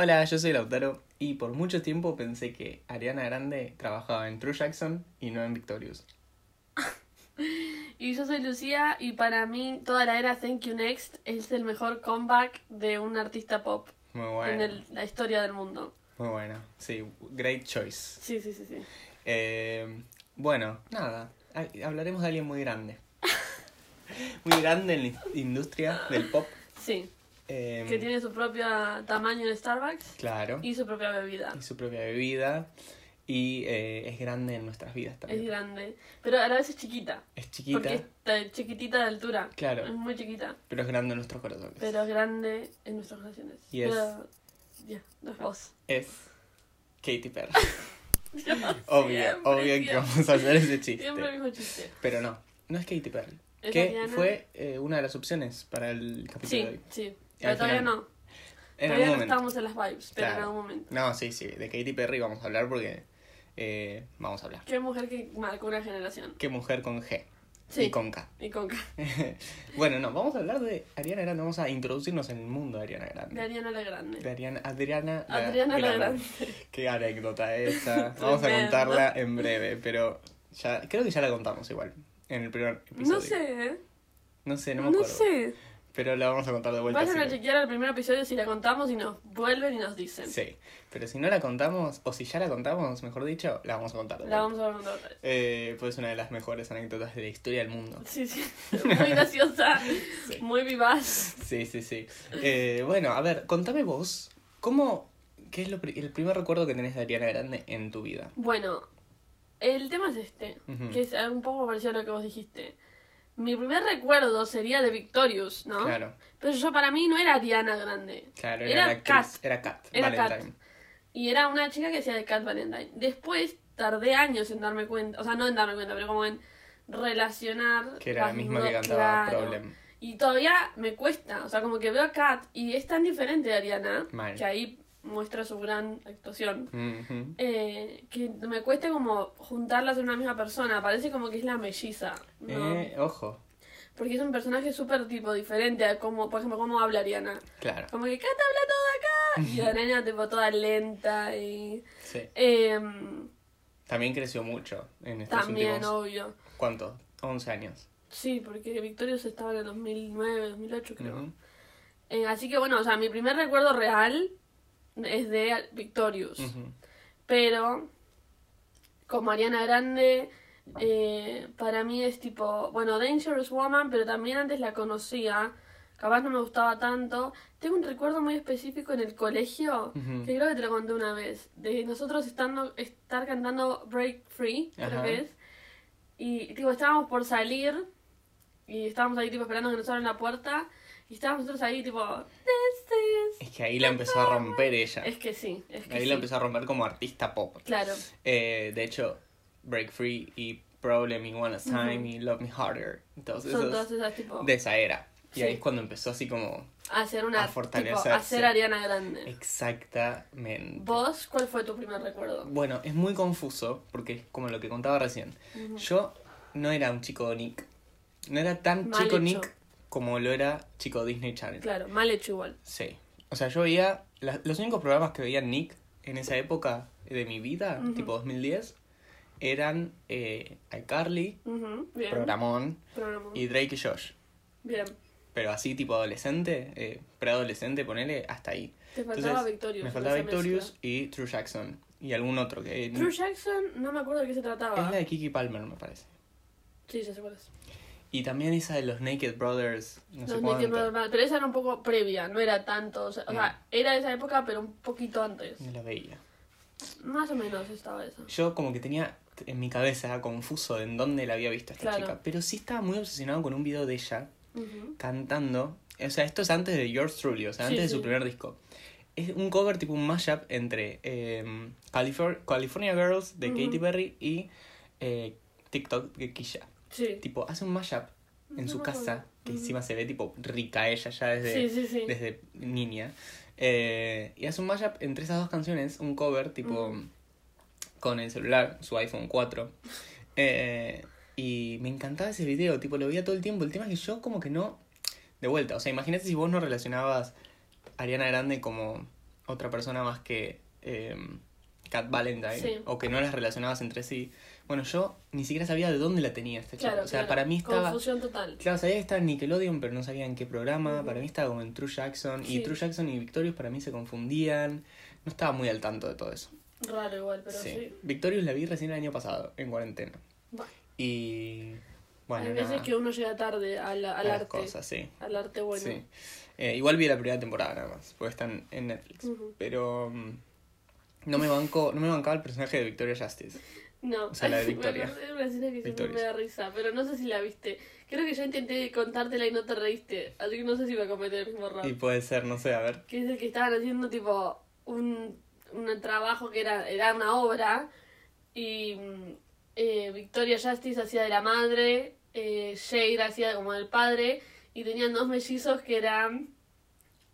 Hola, yo soy Lautaro y por mucho tiempo pensé que Ariana Grande trabajaba en True Jackson y no en Victorious. Y yo soy Lucía y para mí toda la era Thank You Next es el mejor comeback de un artista pop Muy en el- la historia del mundo. Muy bueno. Sí, great choice. Sí, sí, sí, sí. Eh, bueno, nada. ha- Hablaremos de alguien muy grande. muy grande en la industria del pop. Sí, Eh, que tiene su propio tamaño en Starbucks Claro. y su propia bebida. Y su propia bebida. Y eh, es grande en nuestras vidas Es también. grande, pero a la vez es chiquita. Es chiquita, Porque está chiquitita de altura. Claro. Es muy chiquita, pero es grande en nuestros corazones. pero es grande en nuestras relaciones. Y es- Pero, ya, no es vos. Es Katy Perry. obvio, Siempre, obvio que vamos a hacer ese chiste. Siempre el mismo chiste. Pero no, no es Katy Perry. ¿Es que fue eh, una de las opciones para el capítulo de Sí, hoy. sí. Al Pero todavía final- no. En todavía no estamos en las vibes, pero en algún momento. No, sí, sí, de Katy Perry vamos a hablar porque eh, vamos a hablar. Qué mujer que marcó una generación. Qué mujer con G Sí. y con K. Y con K. bueno, no, vamos a hablar de Ariana Grande, vamos a introducirnos en el mundo de Ariana Grande. De Ariana la Grande. De Ariana, Adriana, Adriana la Grande. Grande. Qué anécdota esa. Vamos a contarla en breve, pero ya creo que ya la contamos igual en el primer episodio. No sé, ¿eh? No sé, no me No acuerdo. sé. Pero la vamos a contar de vuelta. Vayan a chequear el primer episodio si la contamos y nos vuelven y nos dicen. Sí, pero si no la contamos, o si ya la contamos, mejor dicho, la vamos a contar. de La vamos a contar. Eh, pues es una de las mejores anécdotas de la historia del mundo. Sí, sí. Muy graciosa. Sí. Muy vivaz. Sí, sí, sí. Eh, bueno, a ver, contame vos, ¿cómo, qué es lo, el primer recuerdo que tenés de Ariana Grande en tu vida? Bueno, el tema es este, que es un poco parecido a lo que vos dijiste. Mi primer recuerdo sería de Victorious, ¿no? Claro, Pero yo para mí no era Ariana Grande. claro, era, Era actriz, era Kat, Era Valentine. Y era una chica que hacía de Cat Valentine. Después tardé años en darme cuenta, o sea, no en darme cuenta, pero como en relacionar. Que era la misma que cantaba claro. Problem. Y todavía me cuesta, o sea, como que veo a Kat y es tan diferente de Ariana, Mal. que ahí muestra su gran actuación, eh, que me cuesta como juntarlas en una misma persona, parece como que es la melliza, ¿no? Eh, ojo, Porque es un personaje súper tipo diferente a como, por ejemplo, cómo habla Ariana. claro, Como que Kat habla todo acá y Ariana tipo toda lenta y... sí. em, También creció mucho en estos también, últimos, obvio. ¿cuánto? 11 años. Sí, porque Victorious estaba en el 2009, 2008 creo. Ujú. Eh, así que bueno, o sea, mi primer recuerdo real es de Victorious. Pero como Ariana Grande, eh, para mí es tipo, bueno, Dangerous Woman, pero también antes la conocía. Capaz no me gustaba tanto. Tengo un recuerdo muy específico en el colegio, que creo que te lo conté una vez, de nosotros estando, estar cantando Break Free, creo que es. Y tipo, estábamos por salir y estábamos ahí tipo esperando que nos abran la puerta. Y estábamos nosotros ahí tipo, this is... Es que ahí la empezó a romper ella. Es que sí, es que Ahí sí. la empezó a romper como artista pop. Claro. Eh, de hecho, Break Free y Problem y One Time Ujú. y Love Me Harder. Todos Son todas esas tipo... de esa era. Y Sí. ahí es cuando empezó así como hacer una a tipo, fortalecerse. hacer Ariana Grande. exactamente. ¿Vos cuál fue tu primer recuerdo? Bueno, es muy confuso porque es como lo que contaba recién. Yo no era un chico Nick. No era tan Mal chico hecho. Nick como lo era chico Disney Channel. Claro, mal hecho igual. Sí. O sea, yo veía. la- los únicos programas que veía Nick en esa época de mi vida, Ujú. tipo 2010, eran eh, iCarly. Programón Programón. y Drake y Josh. Bien. Pero así, tipo adolescente, eh, preadolescente, ponele, hasta ahí. Te faltaba Entonces, Victorious. Me faltaba Victorious mezcla. y True Jackson. Y algún otro que. True Jackson, no me acuerdo de qué se trataba. es la de Kiki Palmer, me parece. Sí, ya sé cuál es. Y también esa de los Naked Brothers, no sé Los cuánto. Naked Brothers, pero esa era un poco previa, no era tanto. O sea, o No. sea, era de esa época, pero un poquito antes. No la veía. Más o menos estaba esa. Yo como que tenía en mi cabeza confuso en dónde la había visto a esta Claro. chica. Pero sí estaba muy obsesionado con un video de ella cantando. O sea, esto es antes de Yours Truly, o sea, Sí, antes de sí. su primer disco. Es un cover tipo un mashup entre eh, Califor- California Girls de. Katy Perry y eh, TikTok de Kisha. Sí. Tipo, hace un mashup en No su casa, que encima se ve tipo rica ella ya desde, Sí, sí, sí. desde niña. Eh, y hace un mashup entre esas dos canciones, un cover tipo con el celular, su iPhone 4. Eh, y me encantaba ese video, tipo lo veía todo el tiempo. El tema es que yo como que no... De vuelta, o sea, imagínate si vos no relacionabas a Ariana Grande como otra persona más que eh, Cat Valentine, Sí. o que no las relacionabas entre sí. Bueno, yo ni siquiera sabía de dónde la tenía esta chica. Claro, o sea, claro. para mí estaba... Confusión total. Claro, sabía que estaba en Nickelodeon, pero no sabía en qué programa. Para mí estaba como en True Jackson. Sí. Y True Jackson y Victorious para mí se confundían. No estaba muy al tanto de todo eso. Raro igual, pero sí. sí. Victorious la vi recién el año pasado, en cuarentena. Bueno, Y. Bueno, Hay veces nada, que uno llega tarde al, al las arte. cosas, sí. Al arte bueno. sí. Eh, igual vi la primera temporada nada más, porque están en Netflix. Pero. mm, no me banco, no me bancaba el personaje de Victoria Justice. No, O sea, la de Victoria. Me acordé de una escena que siempre me da risa, pero no sé si la viste. Creo que yo intenté contártela y no te reíste, así que no sé si voy a cometer el mismo error. Y puede ser, no sé, a ver. Que es el que estaban haciendo tipo un, un trabajo que era, era una obra y mm, eh, Victoria Justice hacía de la madre, eh, Shade hacía como del padre y tenían dos mellizos que eran,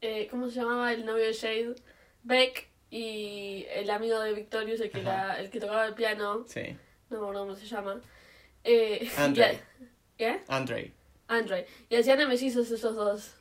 eh, ¿cómo se llamaba el novio de Shade? Beck y el amigo de Victorious, el que, la- el que tocaba el piano, Sí. no me acuerdo cómo se llama. Eh, Andre. ¿Qué? Andre. Andre. Y hacían mellizos esos dos.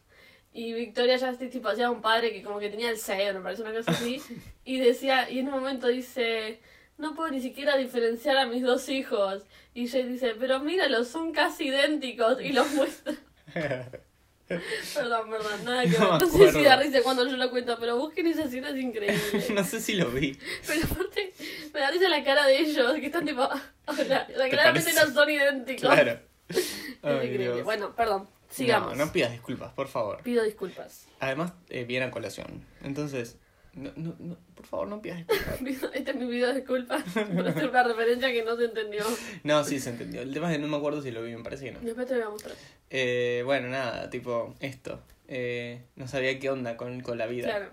Y Victoria Justice tipo hacía un padre que como que tenía el sello, me parece una cosa así. y decía, y en un momento dice, no puedo ni siquiera diferenciar a mis dos hijos. Y Jay dice, pero míralos, son casi idénticos. Y los muestra. Perdón, perdón, nada que ver. No No, me sé si da risa cuando yo lo cuento, pero busquen esa escena, es increíble. no sé si lo vi. Pero aparte, me da risa la cara de ellos, que están tipo, o sea, claramente no son idénticos. Claro. Ay, increíble. Bueno, perdón, sigamos. No, no pidas disculpas, por favor. Pido disculpas. Además, eh, viene a colación. Entonces, no, no, no, por favor, no pidas disculpas. Este es mi video de disculpas por hacer una referencia que no se entendió. No, sí, se entendió. El tema es que no me acuerdo si lo vi, me parece que no. Después te voy a mostrar. Eh, bueno, nada, tipo, esto. Eh, no sabía qué onda con, con la vida. Claro.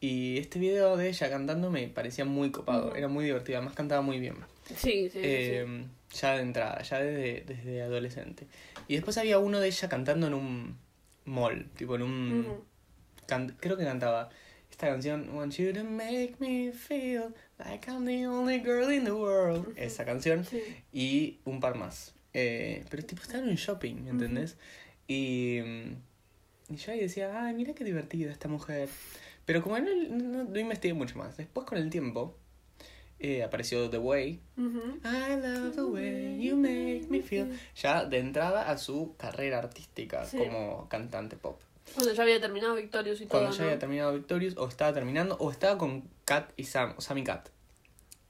Y este video de ella cantando me parecía muy copado, era muy divertido, además cantaba muy bien. Sí, sí, sí, Eh, Ya de entrada, ya desde, desde adolescente. Y después había uno de ella cantando en un mall, tipo en un... Can- creo que cantaba esta canción Want you to make me feel like I'm the only girl in the world. Esa canción Sí. y un par más. Eh, pero tipo estaba en un shopping, ¿entendés? Y, mm, y yo ahí decía, ay, mira qué divertida esta mujer. Pero como no, no, no investigué mucho más. Después con el tiempo eh, apareció The Way. Ujú. I love the way you make me feel. Ya de entrada a su carrera artística Sí. como cantante pop. Cuando ya había terminado Victorious y todo, Cuando ya ¿no? había terminado Victorious, o estaba terminando, o estaba con Kat y Sam, o Sammy Cat.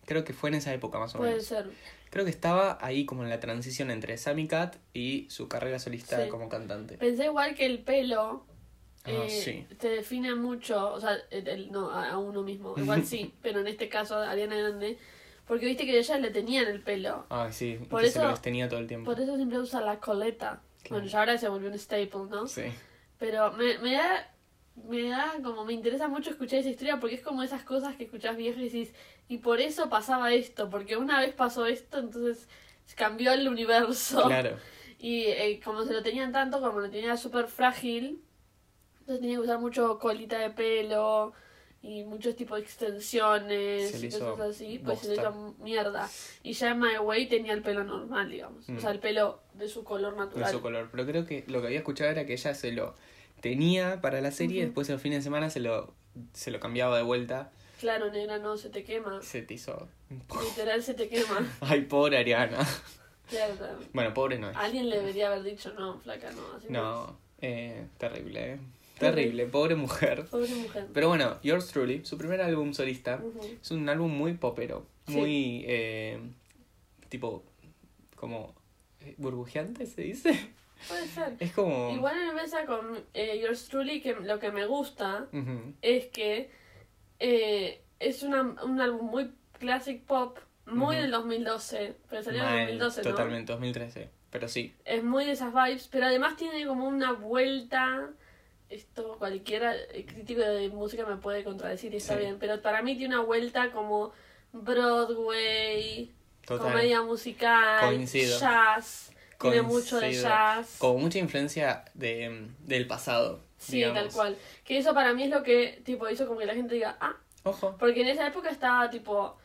Creo que fue en esa época más o Puede menos. ser. Creo que estaba ahí como en la transición entre Sammy Cat y su carrera solista Sí. como cantante. Pensé igual que el pelo Ah, eh, sí. te define mucho, o sea, el- el- no, a, uno mismo. Igual sí, pero en este caso a Ariana Grande, porque viste que ella le tenían el pelo. Ay, sí, y Por que se eso- lo tenía todo el tiempo. Por eso siempre usa la coleta. Claro. Bueno, ya ahora se volvió un staple, ¿no? Sí. Pero me, me da, me da como, me interesa mucho escuchar esa historia porque es como esas cosas que escuchás viejas y decís, y por eso pasaba esto, porque una vez pasó esto, entonces cambió el universo. Claro. Y eh, como se lo tenían tanto, como lo tenía súper frágil, entonces tenía que usar mucho colita de pelo y muchos tipos de extensiones y cosas así, pues se le bosta. hizo mierda. Y ya en My Way tenía el pelo normal, digamos. Mm. O sea, el pelo de su color De natural. su color. Pero creo que lo que había escuchado era que ella se lo tenía para la serie, Ujú. después en los fines de semana se lo, se lo cambiaba de vuelta. Claro, negra, no, se te quema. Se te hizo. Literal se te quema. Ay, pobre Ariana. Claro, claro. Bueno, pobre no es. Alguien le debería haber dicho, no, flaca, no. Así No, eh, terrible, eh. Terrible, pobre mujer. Pobre mujer. Pero bueno, Yours Truly, su primer álbum solista, es un álbum muy popero, Sí. muy eh, tipo como eh, burbujeante se dice. Puede ser. Es como Igual me pasa con eh, Yours Truly que lo que me gusta es que eh, es una, un álbum muy classic pop, muy Ujú. del 2012, pero salió en el Mal, 2012, ¿no? totalmente 2013, pero sí. Es muy de esas vibes, pero además tiene como una vuelta. Esto cualquiera crítico de música me puede contradecir y está Sí. bien, pero para mí tiene una vuelta como Broadway, Total. comedia musical, Coincido. jazz, tiene mucho de jazz. Como mucha influencia de, del pasado. Sí, digamos. tal cual. Que eso para mí es lo que tipo hizo como que la gente diga, ah, Ojo. porque en esa época estaba tipo,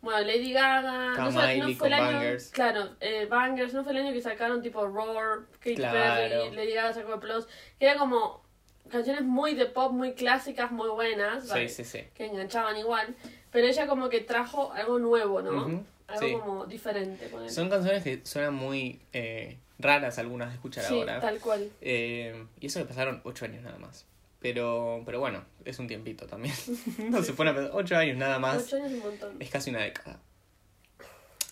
bueno, Lady Gaga, no, Miley no fue el con año, Bangers. claro, eh, Bangers, no fue el año que sacaron tipo Roar, Katy Claro. Perry, Lady Gaga sacó Plus, que era como canciones muy de pop, muy clásicas, muy buenas, Sí, ¿vale? sí, sí. que enganchaban igual, pero ella como que trajo algo nuevo, ¿no? Ujú, Algo sí. como diferente. ponele. Son canciones que suenan muy eh, raras algunas de escuchar sí, ahora. tal cual. Eh, y eso que pasaron ocho años nada más. Pero, pero bueno, es un tiempito también. no se pone a pensar, ocho años nada más. Ocho años es un montón. Es casi una década.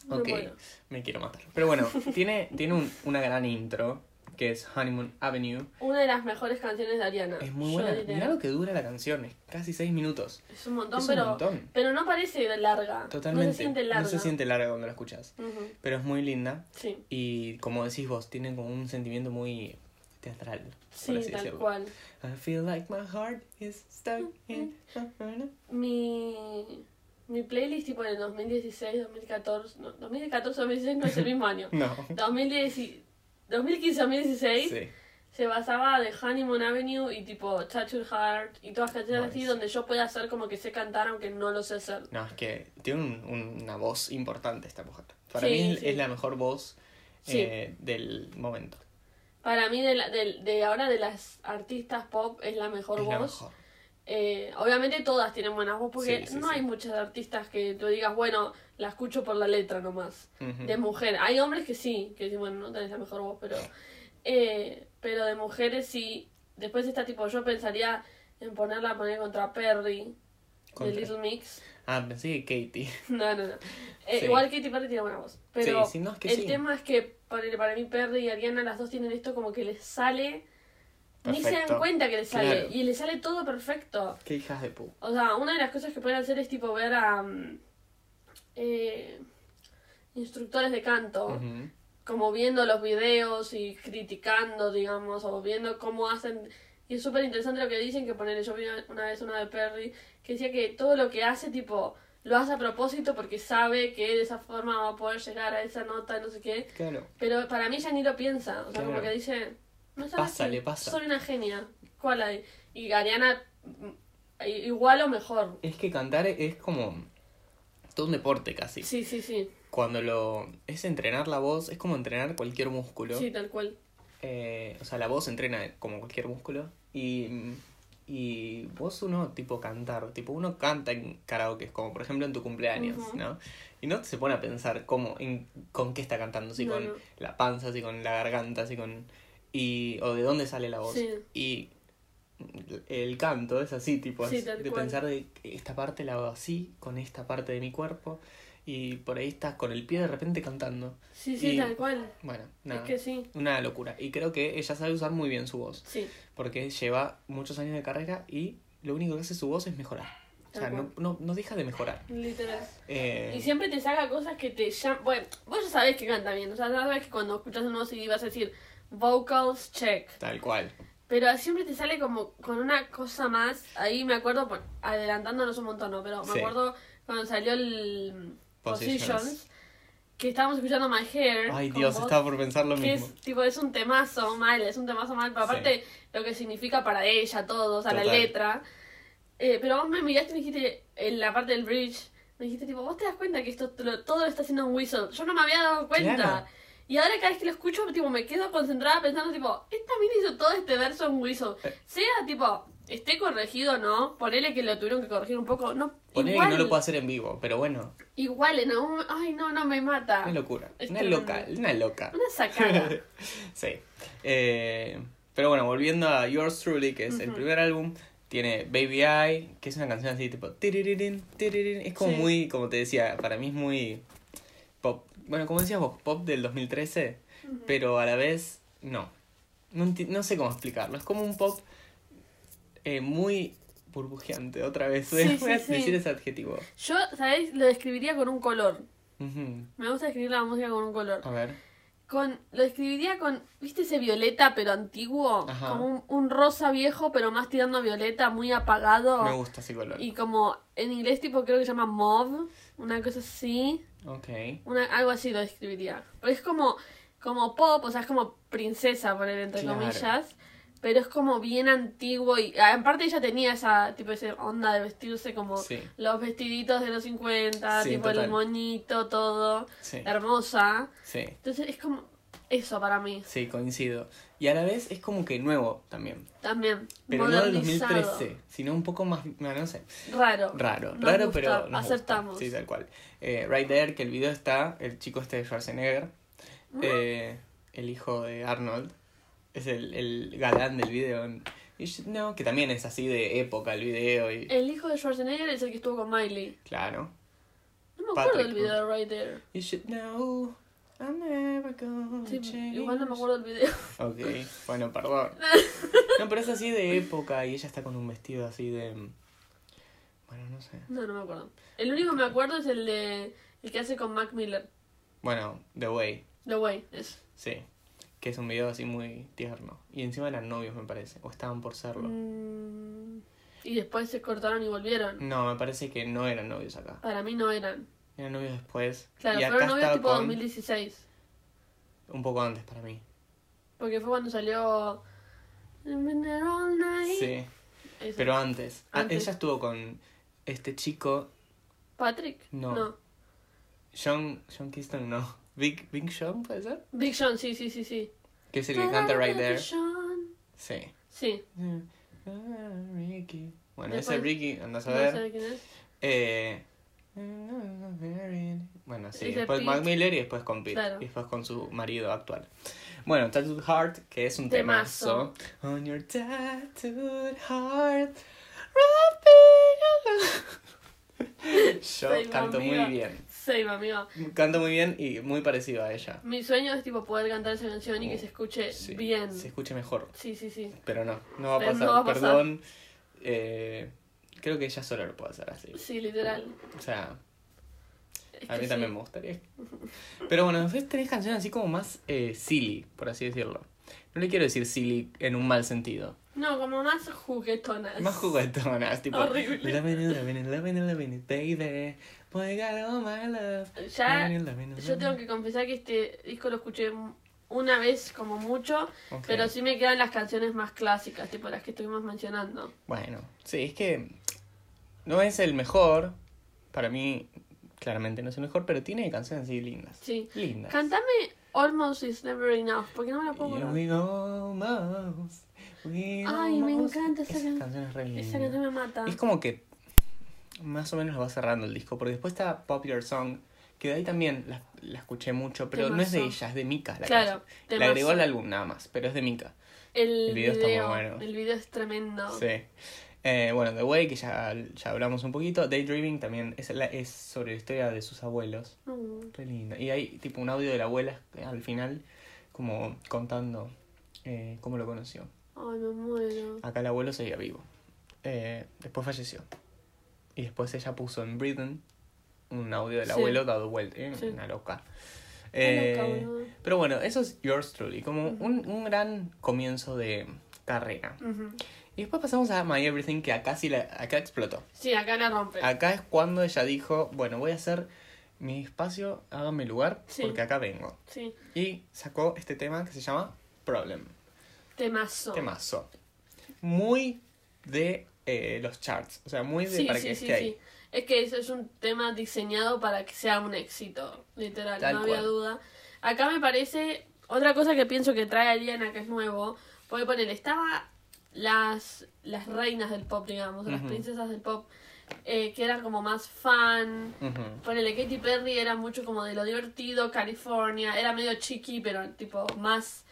Ok, bueno. me quiero matar. Pero bueno, tiene, tiene un- una gran intro, que es Honeymoon Avenue. Una de las mejores canciones de Ariana. Es muy buena. Mirá lo que dura la canción, es casi seis minutos. Es un montón, es un pero, montón. pero no parece larga. Totalmente. No se siente larga. No se siente larga cuando la escuchas. Pero es muy linda. Sí, Y como decís vos, tiene como un sentimiento muy teatral. sí, así tal decirlo. cual. I feel like my heart is stuck in... Mi, mi playlist tipo de 2016, 2014, no, 2014, 2016 no es el mismo año. No. 2010 y- 2015, 2016 Sí. se basaba de Honeymoon Avenue y tipo Tattoo Heart y todas canciones así donde yo pueda hacer como que sé cantar aunque no lo sé hacer. No, es que tiene un- un- una voz importante esta mujer. Para Sí, mí es, sí. es la mejor voz eh, del momento. Para mí de, la- de, de ahora de las artistas pop es la mejor es voz. la mejor. Eh, obviamente todas tienen buenas voz porque Sí, sí, no sí. hay muchas artistas que tú digas, bueno, la escucho por la letra nomás. Ujú. De mujer. Hay hombres que sí, que dicen, bueno, no tenés la mejor voz, pero. eh, pero de mujeres sí. Después está tipo, yo pensaría en ponerla a poner contra Perry, Contra- de Little Mix. Ah, pensé que Katie. No, no, no. Eh. Igual Katy Perry tiene buena voz. Pero Sí, sí, no, es que el tema es que ponele, para mí Perry y Ariana, las dos tienen esto como que les sale. Ni se dan cuenta que les sale. Claro. Y les sale todo perfecto. Qué hijas de pu. O sea, una de las cosas que pueden hacer es tipo ver a mm, eh, instructores de canto, Ujú. como viendo los videos y criticando, digamos, o viendo cómo hacen. Y es súper interesante lo que dicen, que ponerle, yo vi una vez una de Perry, que decía que todo lo que hace, tipo, lo hace a propósito porque sabe que de esa forma va a poder llegar a esa nota, no sé qué. Claro. Pero para mí ya ni lo piensa, o sea, como Claro. que dice, no Pasa, le pasa. soy una genia, ¿cuál hay? Y Ariana, mm, igual o mejor. Es que cantar es como todo un deporte casi. Sí, sí, sí, Cuando lo... Es entrenar la voz, es como entrenar cualquier músculo. sí, tal cual. Eh, o sea, la voz entrena como cualquier músculo. Y, y vos uno, tipo, cantar. Tipo, uno canta en karaoke, como por ejemplo en tu cumpleaños. ¿no? Y no se pone a pensar cómo, en, con qué está cantando. Si No, con no. la panza, si con la garganta, si con... Y, o de dónde sale la voz. Sí. Y el canto es así, tipo, Sí, es de cual. pensar de esta parte la hago así, con esta parte de mi cuerpo. Y por ahí estás con el pie de repente cantando. Sí, sí, Y- tal cual. Bueno, nada. Es que sí, Una locura. Y creo que ella sabe usar muy bien su voz. sí, Porque lleva muchos años de carrera y lo único que hace su voz es mejorar. O sea, no, no, no deja de mejorar. literal. Eh, Y siempre te saca cosas que te llaman. Bueno, vos ya sabés que canta bien. O sea, sabés que cuando escuchas un nuevo CD vas a decir vocals check. Tal cual. Pero siempre te sale como con una cosa más. Ahí me acuerdo, adelantándonos un montón, ¿no? Pero me Sí. acuerdo cuando salió el Positions. Positions, que estábamos escuchando My Hair. Ay, Dios, vos, estaba por pensar lo Que mismo. es, tipo, es un temazo mal, es un temazo mal, pero Sí. aparte lo que significa para ella todo, o sea, la letra. Eh, pero vos me miraste y me dijiste, en la parte del bridge, me dijiste, tipo, vos te das cuenta que esto todo lo está haciendo un whistle. Yo no me había dado cuenta. Claro. Y ahora cada vez que lo escucho, tipo, me quedo concentrada pensando, tipo, esta mina hizo todo este verso en whistle. Eh. Sea, tipo, esté corregido o no, ponele que lo tuvieron que corregir un poco, no. Ponele igual, que no lo puedo hacer en vivo, pero bueno, igual en algún... Ay, no, no, me mata. una locura. Una loca, una loca. Una sacada. sí. Eh, pero bueno, volviendo a Yours Truly, que es el primer álbum, tiene Baby I, que es una canción así tipo... tiriririn, tiriririn. Es como Sí. muy, como te decía, para mí es muy. Bueno, como decías vos, pop del 2013, pero a la vez no. No, no sé cómo explicarlo. Es como un pop eh, muy burbujeante, otra vez. Voy a- Sí, voy a sí, sí. decir ese adjetivo. Yo, ¿sabéis? Lo describiría con un color. Me gusta escribir la música con un color. A ver. Con, lo describiría con, ¿viste ese violeta pero antiguo? Ajá. Como un, un rosa viejo pero más tirando a violeta, muy apagado. Me gusta ese color. Y como en inglés tipo creo que se llama mauve, una cosa así. Ok. Una, algo así lo describiría. Pero es como, como pop, o sea, es como princesa, poner entre Claro. comillas. Pero es como bien antiguo y ah, aparte ella tenía esa tipo esa onda de vestirse como Sí. los vestiditos de los 50, Sí, tipo total. el moñito, todo, Sí. hermosa. Sí. Entonces es como eso para mí. Sí, coincido. Y a la vez es como que nuevo también. También. Pero no del modernizado. 2013, sino un poco más, no, no sé, Raro. raro. Nos raro, gusta, pero nos gusta. aceptamos. Sí, tal cual. Eh, right there, que el video está, el chico este de Schwarzenegger, eh, el hijo de Arnold, es el, el galán del video. Know, que también es así de época el video y... El hijo de Schwarzenegger es el que estuvo con Miley. Claro. No me acuerdo Patrick, del video de Right There. You should know, I'm never gonna Sí, change. igual no me acuerdo del video. Ok, bueno, perdón. No, pero es así de época y ella está con un vestido así de... Bueno, no sé. No, no me acuerdo. El único que me acuerdo es el de el que hace con Mac Miller. Bueno, The Way, The Way, es. sí. Que es un video así muy tierno. Y encima eran novios, me parece. O estaban por serlo. Mm, y después se cortaron y volvieron. No, me parece que no eran novios acá. Para mí no eran. Eran novios después. Claro, y acá fueron novios tipo con... 2016. Un poco antes para mí. Porque fue cuando salió. Sí. Ese. Pero antes. Ah, Antes. ella estuvo con este chico, ¿Patrick? No. John, John Kiston, no. Big, Big Sean, ¿puede ser? Big Sean, sí, sí, sí, sí. Que es el que canta Right There. Sean. Sí. Sí. Ricky. Bueno, Después- ese Ricky, andas a No ver. sé quién es. Eh, bueno, sí, Ese después. Mac Miller y después con Pete. Claro. Y después con su marido actual. Bueno, Tattooed Heart, que es un Temazo. temazo. On your tattooed heart, Yo canto amiga. muy bien. Sí, amigo. Canto muy bien y muy parecido a ella. Mi sueño es tipo poder cantar esa canción y que se escuche Sí, bien. Se escuche mejor. Sí, sí, sí. Pero no, no va a pasar. no va a pasar. Perdón. Eh, creo que ella sola lo puede hacer así. Sí, literal. O sea, Es a mí sí. también me gustaría. Pero bueno, después tenés canciones así como más eh, silly, por así decirlo. No le quiero decir silly en un mal sentido. No, como más juguetonas. Más juguetonas, tipo. Horrible. Loving it, loving it, loving it, loving it, baby. Boy, got all my love. Ya, yo tengo que confesar que este disco lo escuché una vez como mucho, Ok. pero sí me quedan las canciones más clásicas, tipo las que estuvimos mencionando. Bueno, sí, es que no es el mejor. Para mí, claramente no es el mejor, pero tiene canciones así lindas. Sí. Lindas. Cántame Almost is Never Enough, porque no me la puedo Yeah, we almost, we Ay, me encanta esa Esa can- canción es re linda. Esa canción me mata. Es como que más o menos lo va cerrando el disco, porque después está Popular Song, que de ahí también la, la escuché mucho, pero no es de ella, es de Mika la Claro, canción. La agregó al álbum nada más, pero es de Mika. El, el video video, está muy bueno. El video es tremendo. Sí. Eh, bueno, The Way, que ya, ya hablamos un poquito. Daydreaming también es, la- es sobre la historia de sus abuelos. Re linda. Y hay tipo un audio de la abuela al final, como contando eh, cómo lo conoció. Ay, me muero. Acá el abuelo seguía vivo. Eh, después falleció. Y después ella puso en Britain un audio del Sí. abuelo dado vuelta. eh, Sí. Una loca. Pero bueno, eso es Yours Truly, como un, un gran comienzo de carrera. Ujú. Y después pasamos a My Everything, que acá sí la, acá explotó. Sí, acá la rompe. Acá es cuando ella dijo, bueno, voy a hacer mi espacio, háganme lugar, Sí. porque acá vengo. Sí, Y sacó este tema que se llama Problem. temazo. Temazo. Muy de eh, los charts. O sea, muy de Sí, para sí, que sí, esté ahí. Es que eso es un tema diseñado para que sea un éxito, literal, Tal no había cual. duda. Acá me parece otra cosa que pienso que trae Ariana, que es nuevo, porque poner, estaba las, las reinas del pop, digamos, las Ujú. princesas del pop, eh, que eran como más fan. Ujú. Ponele, Katy Perry era mucho como de lo divertido, California, era medio chiqui, pero tipo más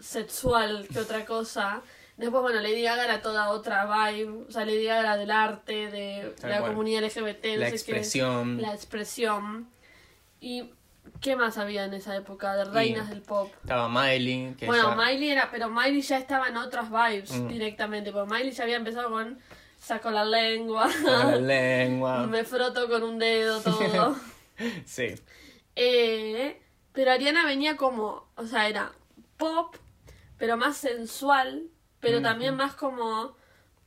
sexual que otra cosa. Después, bueno, Lady Gaga era toda otra vibe, o sea, Lady Gaga era del arte, de la cual. comunidad LGBT, no La sé qué, expresión. la expresión. ¿Y qué más había en esa época de reinas Y- del pop? Estaba Miley, que Bueno, ya- Miley era, pero Miley ya estaba en otras vibes Mm. directamente, porque Miley ya había empezado con saco la lengua, la lengua. me froto con un dedo, todo. Sí. Eh, pero Ariana venía como, o sea, era pop, pero más sensual, pero Ujú. también más como,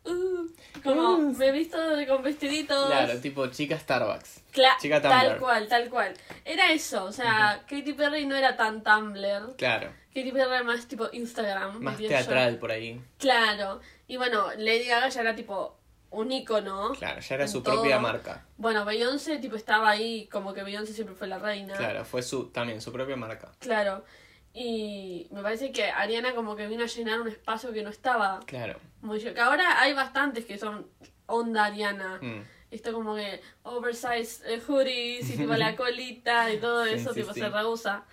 uh, como me he visto con vestiditos. Claro, tipo chica Starbucks. Cla- chica tal Tumblr. cual, tal cual. Era eso, o sea, Katy Perry no era tan Tumblr. Claro. Katy Perry era más tipo Instagram. Más yo. teatral por ahí. Claro. Y bueno, Lady Gaga ya era tipo un ícono. Claro, ya era su todo. propia marca. Bueno, Beyoncé tipo estaba ahí, como que Beyoncé siempre fue la reina. Claro, fue su también su propia marca. Claro. Y me parece que Ariana como que vino a llenar un espacio que no estaba Claro. muy que ahora hay bastantes que son onda Ariana. Mm. Esto como que oversized eh, hoodies y tipo la colita y todo Sí, eso, sí, tipo sí. se rehúsa.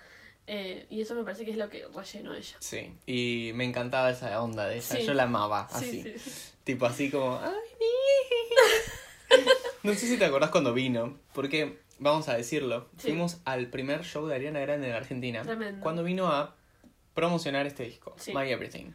Eh, y eso me parece que es lo que rellenó ella. Sí, y me encantaba esa onda de ella, Sí. yo la amaba así. Sí, sí, sí. Tipo así como, ay, No sé si te acordás cuando vino, porque, vamos a decirlo, Sí. fuimos al primer show de Ariana Grande en Argentina. Tremendo. Cuando vino a promocionar este disco, Sí. My Everything.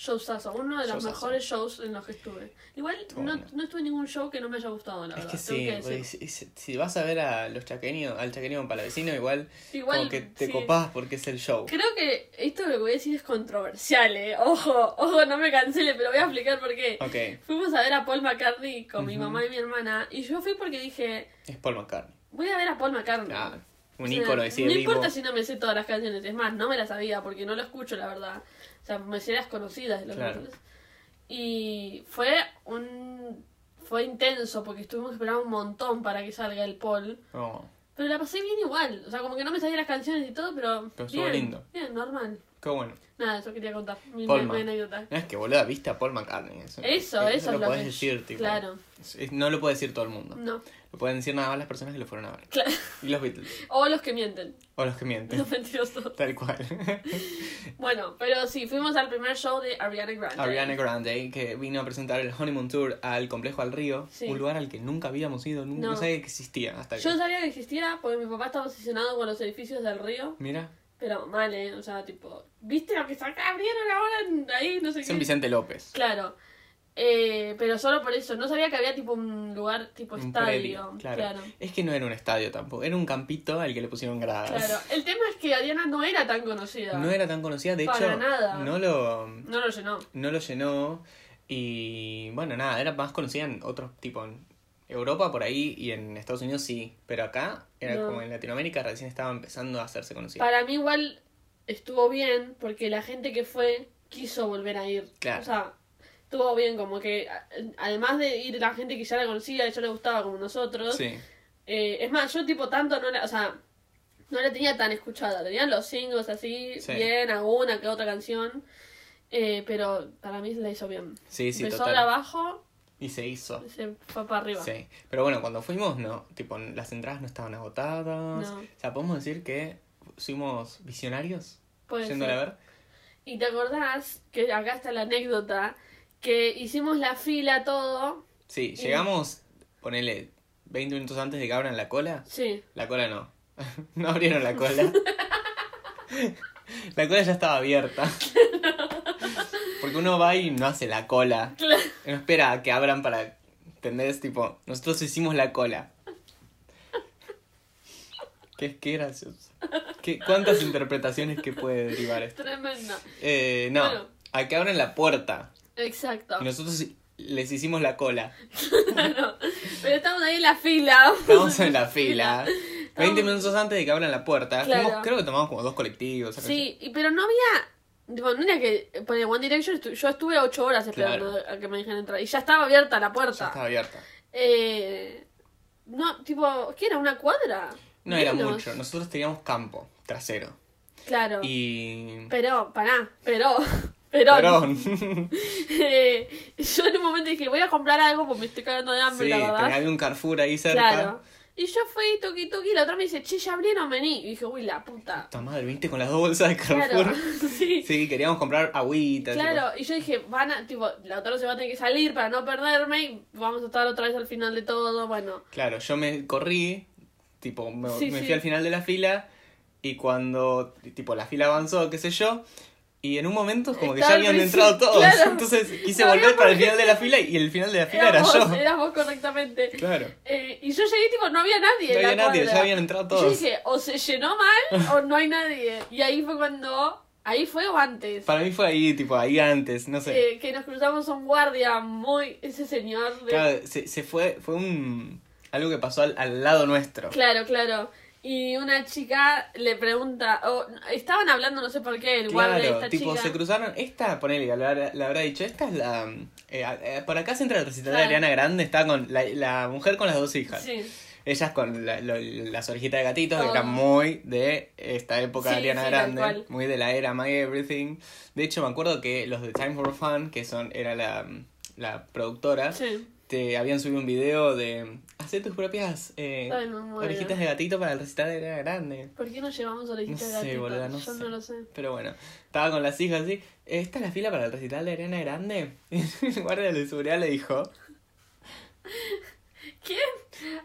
Showzazo, uno de los mejores shows en los que estuve. Igual no, no estuve en ningún show que no me haya gustado, la Es verdad. que sí, que porque decir. si, si- vas a ver a los chaqueños, al chaqueño palavecino, igual, Igual, como que te sí. copás porque es el show. Creo que esto lo que voy a decir es controversial, eh. Ojo, ojo, no me cancele, pero voy a explicar por qué. Ok, Fuimos a ver a Paul McCartney con mi mamá y mi hermana. Y yo fui porque dije, es Paul McCartney. voy a ver a Paul McCartney. Ah, un O sea, ícono de sigue No importa si no me sé todas las canciones, es más, no me las sabía porque no lo escucho, la verdad. O sea, me sé las conocidas de los Claro. Beatles. Y fue un. Fue intenso porque estuvimos esperando un montón para que salga el Paul. Oh, Pero la pasé bien igual. O sea, como que no me sabía las canciones y todo, pero. Pero estuvo bien, lindo. Bien, normal. qué bueno. Nada, eso quería contar. Mi, anécdota. No es que boluda, viste a Paul McCartney. Eso, Eso, eso, lo es lo podés que. decir, tipo. Claro. No lo puede decir todo el mundo. No. Lo pueden decir nada más las personas que lo fueron a ver. Claro. Y los Beatles. O los que mienten. O los que mienten. Los mentirosos. Tal cual. Bueno, pero sí, fuimos al primer show de Ariana Grande. Ariana Grande, que vino a presentar el Honeymoon Tour al Complejo al Río. Sí. Un lugar al que nunca habíamos ido, nunca No. no sabía que existía hasta que. Yo sabía que existía porque mi papá estaba obsesionado con los edificios del río. Mira, Pero mal, ¿eh? O sea, tipo, ¿viste lo que saca? Abrieron ahora ahí, no sé San qué. Vicente López. Claro. Eh, pero solo por eso. No sabía que había tipo un lugar tipo Un estadio. predio, claro. claro. Es que no era un estadio tampoco, era un campito al que le pusieron gradas. Claro. El tema es que Ariana no era tan conocida. No era tan conocida, de Para hecho, nada. no lo No lo llenó. no lo llenó y bueno, nada, era más conocida en otros tipo en Europa por ahí y en Estados Unidos sí, pero acá era No. como en Latinoamérica recién estaba empezando a hacerse conocida. Para mí igual estuvo bien porque la gente que fue quiso volver a ir. Claro. O sea, estuvo bien como que a- además de ir la gente que ya la conocía ya le gustaba como nosotros. Sí. eh, es más, yo tipo tanto no la, o sea, no la tenía tan escuchada. Tenían los singles así, Sí. bien, alguna que otra canción. eh, pero para mí la hizo bien. Sí, sí, Empezó total. de abajo Y se hizo. se fue para arriba. Sí. Pero bueno, cuando fuimos, no, tipo, las entradas no estaban agotadas. No. O sea, podemos decir que fuimos visionarios Puede yéndola a ser. ver. Y te acordás que acá está la anécdota que hicimos la fila todo. Sí, llegamos, ponele 20 minutos antes de que abran la cola. Sí. La cola no. no abrieron la cola. la cola ya estaba abierta. Porque uno va y no hace la cola. Claro. No espera a que abran para. ¿Entendés? Tipo, nosotros hicimos la cola. Qué, qué gracioso. ¿Qué, ¿Cuántas interpretaciones que puede derivar esto? Tremendo. Eh, no, Bueno. a que abran la puerta. Exacto. Y nosotros les hicimos la cola. Pero estamos ahí en la fila. Estamos en la fila. 20 Estamos- minutos antes de que abran la puerta. Claro. Fuimos- creo que tomamos como dos colectivos. Sí, y- pero no había. Tipo, no era que. Por One Direction estu- yo estuve ocho horas esperando a que me dejen entrar. Y ya estaba abierta la puerta. Ya estaba abierta. Eh, no, tipo, ¿qué era? ¿Una cuadra? No era mucho. Nosotros teníamos campo trasero. Claro. Y. Pero, pará, pero. Pero. Perdón. Eh, yo en un momento dije, voy a comprar algo porque me estoy cagando de hambre, sí, la verdad. un Carrefour ahí cerca. Claro. Y yo fui, toqui toqui, y la otra me dice, che, ya abrieron, vení. Y dije, uy, la puta. Puta madre, viste con las dos bolsas de Claro, Carrefour. sí. Sí, queríamos comprar agüita. Claro, y yo dije, van a, tipo, la otra se va a tener que salir para no perderme y vamos a estar otra vez al final de todo, bueno. Claro, yo me corrí, tipo, me, Sí, me fui al final de la fila y cuando, tipo, la fila avanzó, qué sé yo, y en un momento como que ya Estaba habían principio, entrado todos. claro. Entonces quise No volver para el final de la fila y el final de la fila era Éramos, yo. éramos correctamente. Claro. Eh, y yo llegué, tipo, no había nadie. No en la había nadie, cuadra. ya habían entrado Y yo todos. dije, o se llenó mal o no hay nadie. Y ahí fue cuando. Ahí fue o antes. Para mí fue ahí, tipo, ahí antes, no sé. eh, que nos cruzamos un guardia muy. Ese señor. de- Claro, se, se fue, fue un... Algo que pasó al, al lado nuestro. Claro, claro. Y una chica le pregunta, o estaban hablando, no sé por qué, el guardia de Claro, esta tipo, chica. se cruzaron. Esta, ponele, le habrá, dicho, esta es la. eh, eh, por acá se entra el recital de Claro. Ariana Grande, está con la, la mujer con las dos hijas. Sí, Ellas con la- lo- las orejitas de gatito, que eran muy de esta época de Ariana sí, Grande, muy de la era My Everything. De hecho, me acuerdo que los de Time for Fun, que son era la, la productora, sí. Te habían subido un video de hacer tus propias eh, Ay, orejitas de gatito para el recital de Ariana Grande. ¿Por qué no llevamos orejitas No de sé, gatito? boluda, no Yo sé. no lo sé. Pero bueno, estaba con las hijas así. ¿Esta es la fila para el recital de Ariana Grande? Y el guardia de seguridad le dijo. ¿Quién?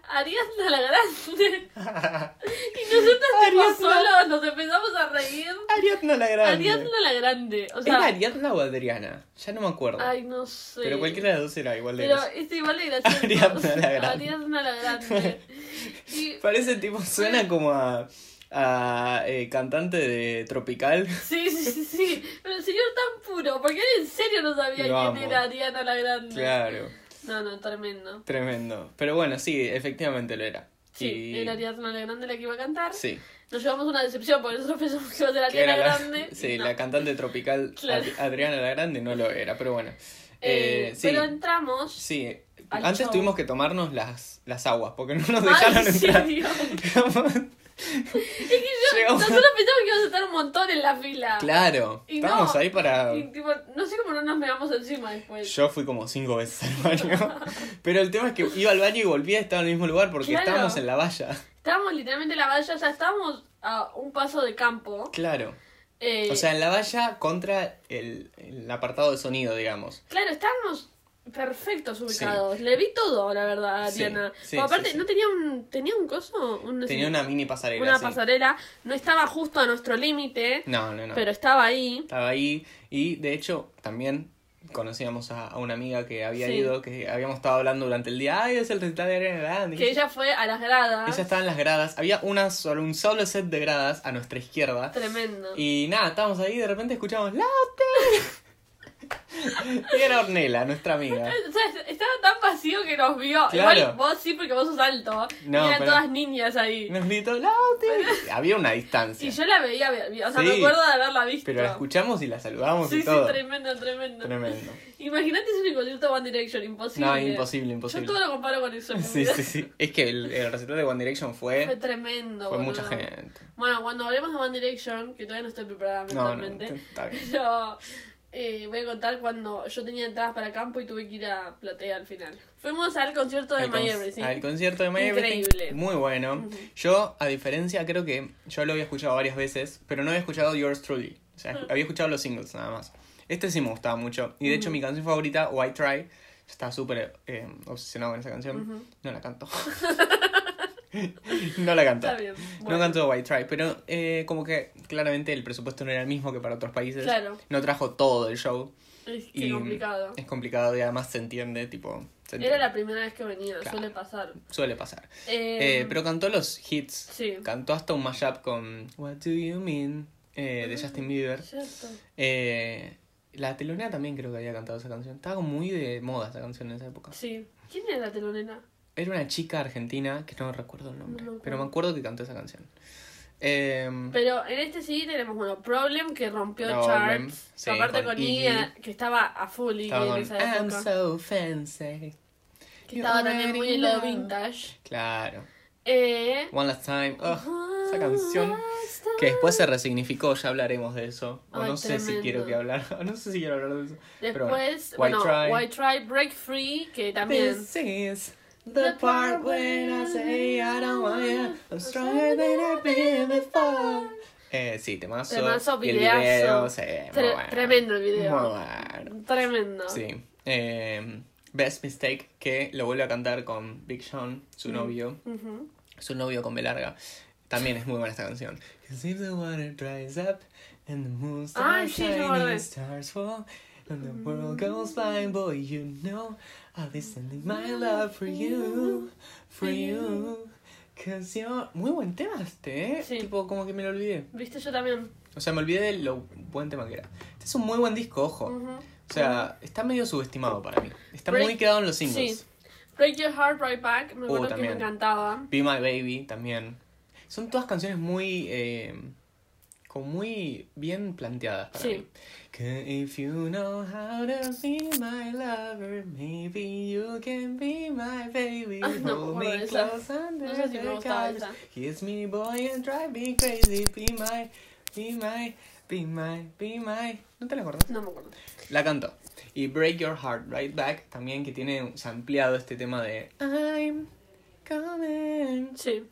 Ariadna la Grande. y nosotros tipo solos nos empezamos a reír. Ariadna la Grande. Ariadna la Grande. O ¿Era sea, Ariadna o Adriana? Ya no me acuerdo. ay, no sé. Pero cualquiera de las dos era igual de Pero es igual de gracioso. Ariadna la Grande. Ariadna la Grande. Y, Parece tipo, suena como a, a eh, cantante de Tropical. sí, sí, sí, sí. Pero el señor tan puro, porque él en serio no sabía Lo quién amo. era Ariadna la Grande. Claro, No, no, tremendo. tremendo. Pero bueno, sí, efectivamente lo era. Sí, Y- era Ariadna la Grande la que iba a cantar. Sí, Nos llevamos una decepción porque nosotros pensamos que iba a ser Ariana la, Grande. sí, No. la cantante tropical Claro. Adriana la Grande no lo era, pero bueno. Eh, Eh, sí, Pero entramos. sí. Antes show. tuvimos que tomarnos las, las aguas porque no nos dejaron sí, entrar. Dios. Es que yo, nosotros pensamos que íbamos a estar un montón en la fila. Claro, Y estábamos no. ahí para... Y tipo, no sé cómo no nos pegamos encima después. Yo fui como cinco veces al baño. Pero el tema es que iba al baño y volvía a estar en el mismo lugar porque Claro. estábamos en la valla. Estábamos literalmente en la valla, ya estábamos a un paso de campo. Claro. Eh, O sea, en la valla contra el, el apartado de sonido, digamos. Claro, estábamos perfectos ubicados. Le vi todo, la verdad, Sí, Como aparte, no tenía un. ¿Tenía un coso? Un, Tenía una mini pasarela. una pasarela. No estaba justo a nuestro límite, No, no, no. pero estaba ahí. Estaba ahí y de hecho también conocíamos a, a una amiga que había ido, que habíamos estado hablando durante el día. Ay, es el recital de Ariana Grande. Que ella fue a las gradas. Ella estaba en las gradas. Había una solo, un solo set de gradas a nuestra izquierda. Tremendo. Y nada, estábamos ahí y de repente escuchamos ¡Laute! y era Ornella, nuestra amiga. O sea, estaba tan vacío que nos vio. Claro. Igual vos sí, porque vos sos alto. No, y eran pero- todas niñas ahí. Nos gritó. Había una distancia. Y yo la veía, o sea, Sí. me acuerdo de haberla visto. Pero la escuchamos y la saludamos Sí, y sí, todo. tremendo, tremendo. Tremendo. Imagínate ese mi concierto de One Direction, imposible. No, imposible, imposible. Yo todo lo comparo con eso. Sí, vida. sí, sí. Es que el, el recital de One Direction Fue fue. tremendo. Fue mucha gente. Bueno, cuando hablemos de One Direction, que todavía no estoy preparada No, no, mentalmente, está bien. pero eh, voy a contar cuando yo tenía entradas para campo y tuve que ir a Platea al final. Fuimos al concierto de My Everything. al concierto de My Everything. Increíble. Muy bueno. Yo, a diferencia, creo que yo lo había escuchado varias veces, pero no había escuchado Yours Truly. O sea, Ah. había escuchado los singles nada más. Este sí me gustaba mucho. Y de hecho, mi canción favorita, White Try, estaba súper eh, obsesionado con esa canción. No la canto. no la canto. Está bien. No canto White Try, pero eh, como que claramente el presupuesto no era el mismo que para otros países. Claro. No trajo todo el show. Es que Y complicado. Es complicado y además se entiende, tipo. se Era la primera vez que venía, Claro. suele pasar. Suele pasar. Eh, Eh, pero cantó los hits. Sí. Cantó hasta un mashup con What Do You Mean eh, de Justin Bieber. Cierto. La telonera también creo que había cantado esa canción. Estaba muy de moda esa canción en esa época. Sí. ¿Quién era la telonera? Era una chica argentina que no recuerdo el nombre, No pero me acuerdo que cantó esa canción. Eh, Pero en este sí tenemos, bueno, Problem, que rompió Problem, charts. sí, aparte con Iggy. Que estaba a full Iggy en esa I'm época. so fancy. que estaba también muy en lo vintage. Claro. Eh, One Last Time. Oh, esa canción que después se resignificó, ya hablaremos de eso. O Ay, no sé si quiero que hablar, no sé si quiero hablar de eso. Pero bueno. Después, White bueno, Try. White Try, Break Free, que también... This is the part when I say I don't want you. I'm stronger than I've been before. Eh, sí, temazo. Temazo, Y el videazo. video, sí, Tre- bueno. tremendo el video. Muy bueno. Tremendo. Sí. Eh, Best Mistake, que lo vuelve a cantar con Big Sean, su novio. Ujú. Su novio con B larga. También es muy buena esta canción. 'Cause if the water dries up and the moon Ay, starts sí, me shining, stars fall and the world goes blind, boy, you know I'll be sending my love for you, for you. Cause you're... Muy buen tema este, ¿eh? Sí. Tipo, como que me lo olvidé. Viste, yo también. O sea, me olvidé de lo buen tema que era. Este es un muy buen disco, ojo. O sea, está medio subestimado para mí. Está Break- muy quedado en los singles. Sí. Break Your Heart Right Back, me acuerdo que me Uh, encantaba. Be My Baby también. Son todas canciones muy. Eh, como muy bien planteadas para Sí. mí. If you know how to be my lover, maybe you can be my baby. Ah, no Hold me esa. close under No sé si the covers. Kiss me, boy, and drive me crazy. Be my, be my, be my, be my. ¿No te la acordás? No me acuerdo. La cantó. Y Break Your Heart Right Back también que tiene sampleado este tema de I'm coming. Sí.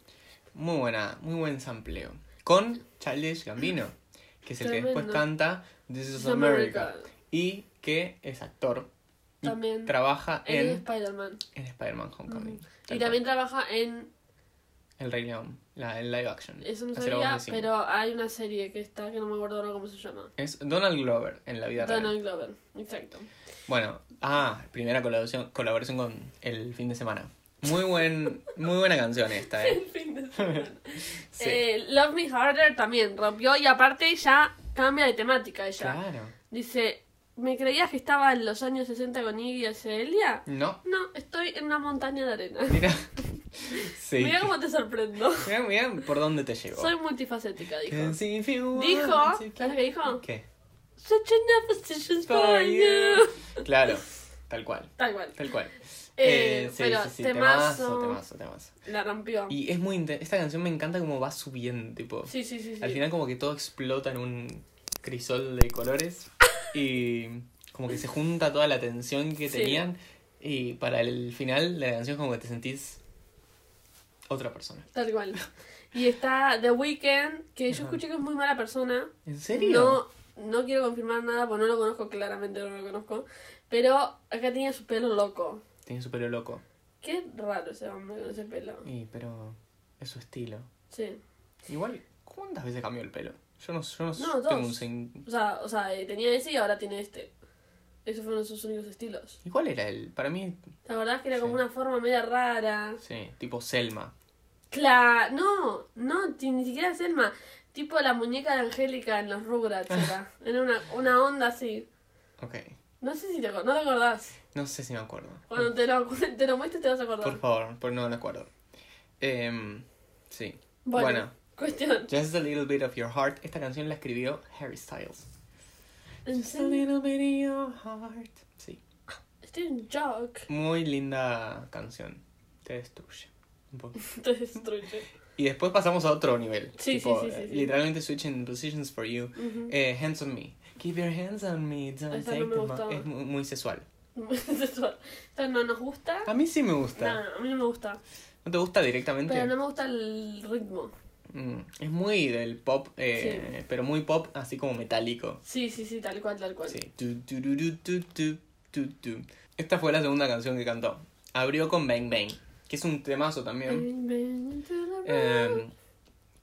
Muy buena, muy buen sampleo. Con Childish Gambino, que es el que después canta This is America. America. Y que es actor. y También. Trabaja es en, Spider-Man. en Spider-Man Homecoming. Y también trabaja en. El Rey León, la, el live action. Eso no sabía, pero hay una serie que está, que no me acuerdo ahora cómo se llama. Es Donald Glover en la vida real. Donald Glover, exacto. Bueno, ah, primera colaboración, colaboración con El Fin de Semana. Muy buen, muy buena canción esta, El eh. fin de semana. Sí. Eh, Love Me Harder también rompió y aparte ya cambia de temática ella. Claro. Dice, ¿me creías que estaba en los años 60 con Iggy Azalea? No, No, estoy en una montaña de arena. mira. Sí. Mira cómo te sorprendo. Mira, mira por dónde te llevo. Soy multifacética, dijo. Dijo, ¿sabes qué dijo? ¿Qué? Such enough for you. Claro, tal cual, Tal cual. tal cual. Eh, Eh, sí, pero sí, sí, temazo. temazo, temazo. La rompió. Y es muy esta canción me encanta como va subiendo, tipo. Sí, sí, sí. Al final como que todo explota en un crisol de colores y como que se junta toda la tensión que tenían y para el final de la canción como que te sentís otra persona. Tal cual. Y está The Weeknd, que yo Ajá. escuché que es muy mala persona. ¿En serio? No, no quiero confirmar nada, porque no lo conozco claramente, no lo conozco. Pero acá tenía su pelo loco. Tiene su pelo loco. Qué raro ese hombre con ese pelo. Y pero es su estilo. Sí. Igual, ¿cuántas veces cambió el pelo? Yo no, yo no, No, tengo un sen- O sea, o sea, eh, tenía ese y ahora tiene este. Esos fueron sus únicos estilos. ¿Y cuál era él? Para mí, La verdad es que era como una forma media rara. sí, tipo Selma. Claro, no, no, ni siquiera Selma. Tipo la muñeca de Angélica en los Rugrats era. Era una, una onda así. Ok. No sé si te, no te acordás. No sé si me acuerdo. Cuando te lo, te lo muestres te vas a acordar. Por favor, por no me acuerdo. Em, sí. Bueno, bueno. cuestión. Just a little bit of your heart. Esta canción la escribió Harry Styles. ¿En Just a little bit of your heart. Sí. Estoy en shock. Muy linda canción. Te destruye. Un poco. Te destruye. Y después pasamos a otro nivel. Sí, tipo, sí, sí, sí, eh. Literalmente switching positions for you. Ujú. Eh, hands on me. Keep your hands on me. Don't Esa take no me them. Es muy, muy sexual. No nos gusta. A mí sí me gusta. no, a mí no me gusta. ¿No te gusta directamente? Pero no me gusta el ritmo. Mm, es muy del pop, eh, pero muy pop así como metálico. Sí, sí, sí, tal cual, tal cual. Sí. Esta fue la segunda canción que cantó. Abrió con Bang Bang, que es un temazo también. Eh,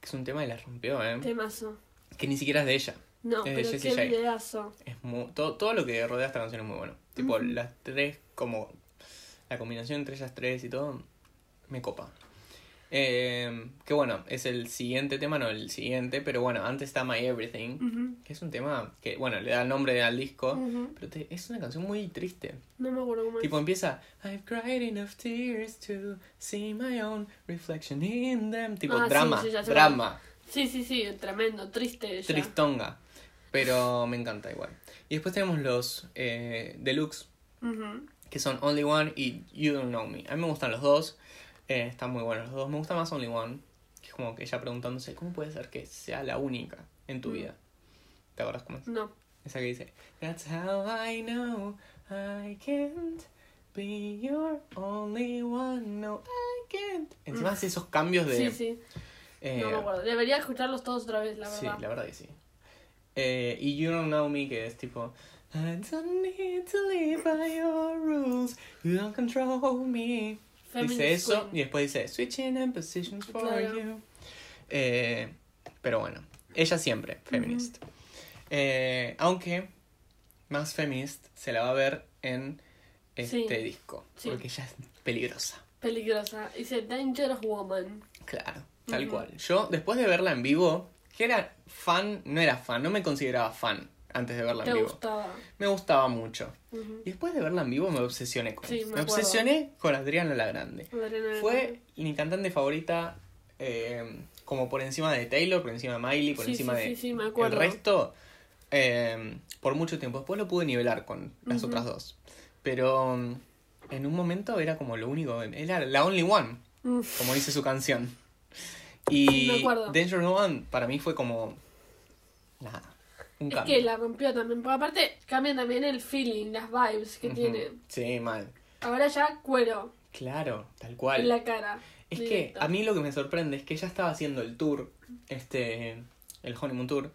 que es un tema que la rompió, ¿eh? Temazo. Que ni siquiera es de ella. No, Es de pero Jessie qué J. videazo. Es muy, todo, todo lo que rodea esta canción es muy bueno. Tipo, las tres, como la combinación entre ellas tres y todo, me copa. Eh, que bueno, es el siguiente tema, no el siguiente, pero bueno, antes está My Everything, Ujú, que es un tema que, bueno, le da el nombre al disco, ujú. pero te- es una canción muy triste. No me acuerdo cómo es. Tipo, empieza, I've cried enough tears to see my own reflection in them. Tipo, Ah, sí, drama, sí, sé drama, Sí, sí, sí, tremendo, triste tristonga. Pero me encanta igual. Y después tenemos los eh, deluxe, que son Only One y You Don't Know Me. A mí me gustan los dos, eh, están muy buenos los dos. Me gusta más Only One, que es como que ella preguntándose, ¿cómo puede ser que sea la única en tu Mm. vida? ¿Te acuerdas cómo es? No. Esa que dice, That's how I know I can't be your only one, no I can't. Encima hace esos cambios de... Sí, sí. eh, No me acuerdo. Debería escucharlos todos otra vez, la sí, verdad. la verdad que sí. Eh, y You Don't Know Me, que es tipo... I don't need to live by your rules, you don't control me. Feminist dice eso Queen. y después dice Switching in positions for Claro. you. Eh, pero bueno, ella siempre, feminist. Eh, aunque más feminist se la va a ver en este Sí. disco, Sí. porque ella es peligrosa. Peligrosa. Dice Dangerous Woman. Claro, tal cual. Yo, después de verla en vivo, que era fan, no era fan, no me consideraba fan antes de verla ¿Te en vivo. gustaba? Me gustaba mucho. Y después de verla en vivo me obsesioné con Sí, me Me, obsesioné con Adriana la Grande. Adriana Fue mi cantante favorita eh, como por encima de Taylor, por encima de Miley, por Sí, encima sí, de me el resto, eh, por mucho tiempo. Después lo pude nivelar con las otras dos. Pero mm, en un momento era como lo único, era la only one, como dice su canción. Y. Danger One para mí fue como... Nada, un Es cambio. que la rompió también. Porque aparte cambia también el feeling, las vibes que tiene. Sí, mal. Ahora ya cuero Claro, tal cual. en la cara. Es directo. que a mí lo que me sorprende es que ella estaba haciendo el tour, este, el Honeymoon Tour,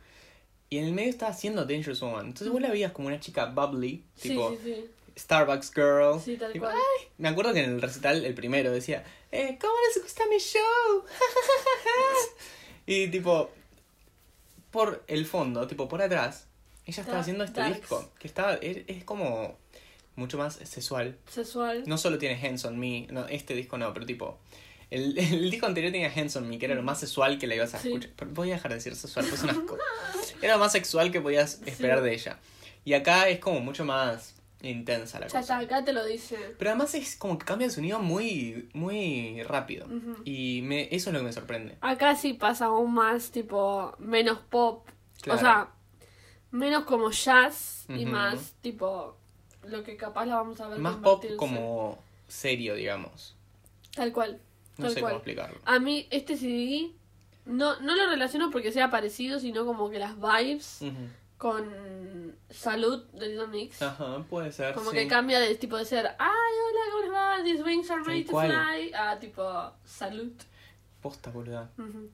y en el medio estaba haciendo Dangerous Woman. Entonces vos la veías como una chica bubbly, Sí, tipo sí, sí. Starbucks Girl. Sí, tal Tipo, cual. "Ay". Me acuerdo que en el recital, el primero, decía, eh, ¿cómo les gusta mi show? y tipo, por el fondo, tipo por atrás, ella estaba Da- haciendo este darks. disco, que estaba, es, es como mucho más sexual. Sexual. No solo tiene Hands on Me, no, este disco no, pero tipo. El, el disco anterior tenía Hands on Me, que era lo más sexual que la ibas a Sí. escuchar. Pero voy a dejar de decir sexual, pues es un asco. Era lo más sexual que podías esperar Sí. de ella. Y acá es como mucho más intensa la Ya está, cosa. acá te lo dice. Pero además es como que cambia el sonido muy, muy rápido. Ujú. Y me, eso es lo que me sorprende. Acá sí pasa aún más, tipo, menos pop. Claro. O sea, menos como jazz y Ujú. más, tipo, lo que capaz la vamos a ver Más pop como serio, digamos. Tal cual. No tal sé cual. cómo explicarlo. A mí este CD no, no lo relaciono porque sea parecido, sino como que las vibes Ujú. Con Salud de Mix. Ajá, puede ser. Como sí. que cambia de tipo de ser, ay, hola, ¿cómo les va? These wings are ready to fly. A tipo, salud. Posta, boluda.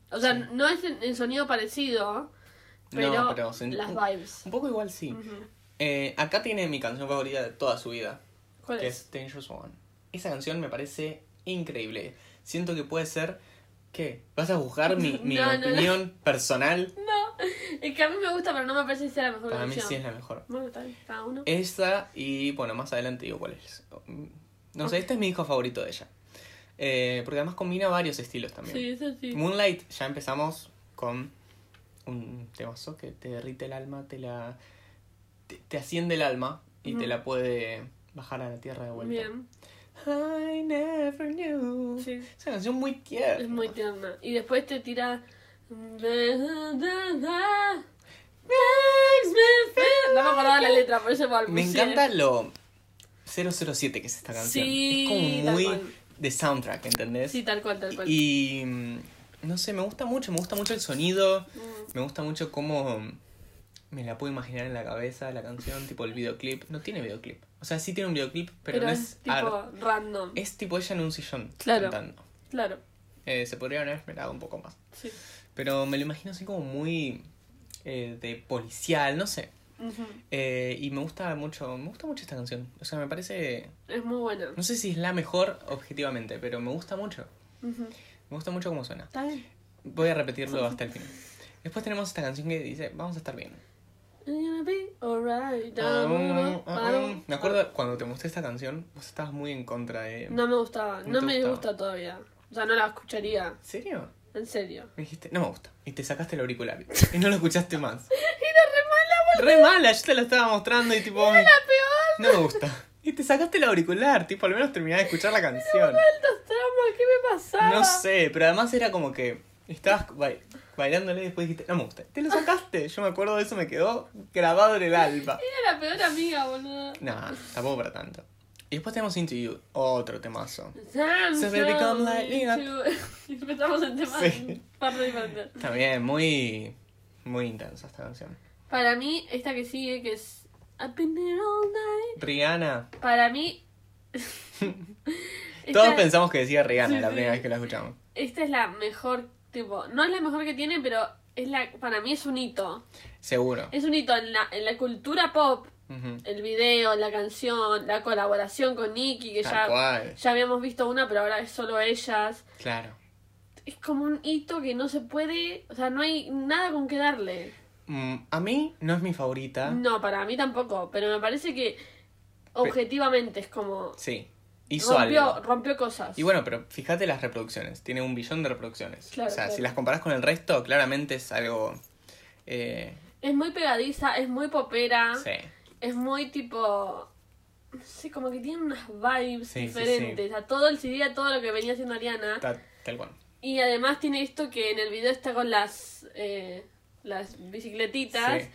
O sea, Sí. no es en, en sonido parecido, pero, No, pero las vibes. Un poco igual sí. Eh, acá tiene mi canción favorita de toda su vida, ¿Cuál que es? es Dangerous Woman. Esa canción me parece increíble. Siento que puede ser... ¿Qué? ¿Vas a juzgar mi, mi No, no, no. opinión personal? Es que a mí me gusta, pero no me parece que sea la mejor Para mí sí es la mejor. Bueno, está bien, cada uno. Esa y, bueno, más adelante digo cuál es. No sé, este es mi disco favorito de ella. Eh, porque además combina varios estilos también. Sí, eso sí. Moonlight, ya empezamos con un temazo que te derrite el alma, te la... te, te asciende el alma y te la puede bajar a la tierra de vuelta. Bien, I never knew. sí. Es una canción muy tierna. Es muy tierna. Y después te tira. No me acordaba la letra, por eso me Me encanta lo 007 que es esta canción. Sí, es como muy de soundtrack, ¿entendés? Sí, tal cual, tal cual. Y mm, no sé, me gusta mucho, me gusta mucho el sonido, Mm. me gusta mucho cómo me la puedo imaginar en la cabeza la canción, tipo el videoclip. No tiene videoclip. O sea, sí tiene un videoclip, pero, Pero, no es, es, tipo art. random. Es tipo ella en un sillón Claro. cantando. Claro, Eh, se podría haber esperado un poco más. sí. Pero me lo imagino así como muy eh, de policial, no sé. Eh, y me gusta mucho, me gusta mucho esta canción. O sea, me parece, Es muy buena. no sé si es la mejor objetivamente, pero me gusta mucho. Me gusta mucho cómo suena. Está bien. Voy a repetirlo hasta el final. Después tenemos esta canción que dice, vamos a estar bien. Ah, Ah, ah, ah. Me acuerdo cuando te mostré esta canción, vos estabas muy en contra de... No me gustaba, ¿No me gustaba? gusta todavía. O sea, no la escucharía, ¿En serio? En serio. Me dijiste, no me gusta. Y te sacaste el auricular. Y no lo escuchaste más. Era re mala, Re mala, yo te la estaba mostrando y tipo... la peor. No me gusta. Y te sacaste el auricular, tipo, al menos terminá de escuchar la canción. Altos traumas, ¿qué me pasaba? No sé, pero además era como que estabas ba- bailándole y después dijiste, no me gusta. Te lo sacaste. Yo me acuerdo de eso, me quedó grabado en el alma. Era la peor amiga, boludo. Nah, tampoco para tanto. Y después tenemos Into You, otro temazo. Sam, So baby, come light me up. Y empezamos en temas Sí. parte diferentes. También muy, muy intensa esta canción. Para mí, esta que sigue, que es I've been here all night. Rihanna. Para mí. Todos pensamos que decía Rihanna Sí, la sí. primera vez que la escuchamos. esta es la mejor, tipo. No es la mejor que tiene, pero es la para mí es un hito. Seguro. Es un hito en la, en la cultura pop. El video, la canción, la colaboración con Nicki, que Tal ya, cual. ya habíamos visto una, pero ahora es solo ellas. Claro. Es como un hito que no se puede. O sea, no hay nada con que darle. Mm, a mí no es mi favorita. No, para mí tampoco, pero me parece que objetivamente es como Sí. Hizo rompió, algo. rompió cosas. Y bueno, pero fíjate las reproducciones. Tiene un billón de reproducciones. Claro, o sea, claro. si las comparas con el resto, claramente es algo. Eh, Es muy pegadiza, es muy popera, sí. Es muy tipo no sé, como que tiene unas vibes Sí, sí, diferentes. A todo el CD, a todo lo que venía haciendo Ariana, Ta- tal cual. Y además tiene esto que en el video está con las, eh, las bicicletitas.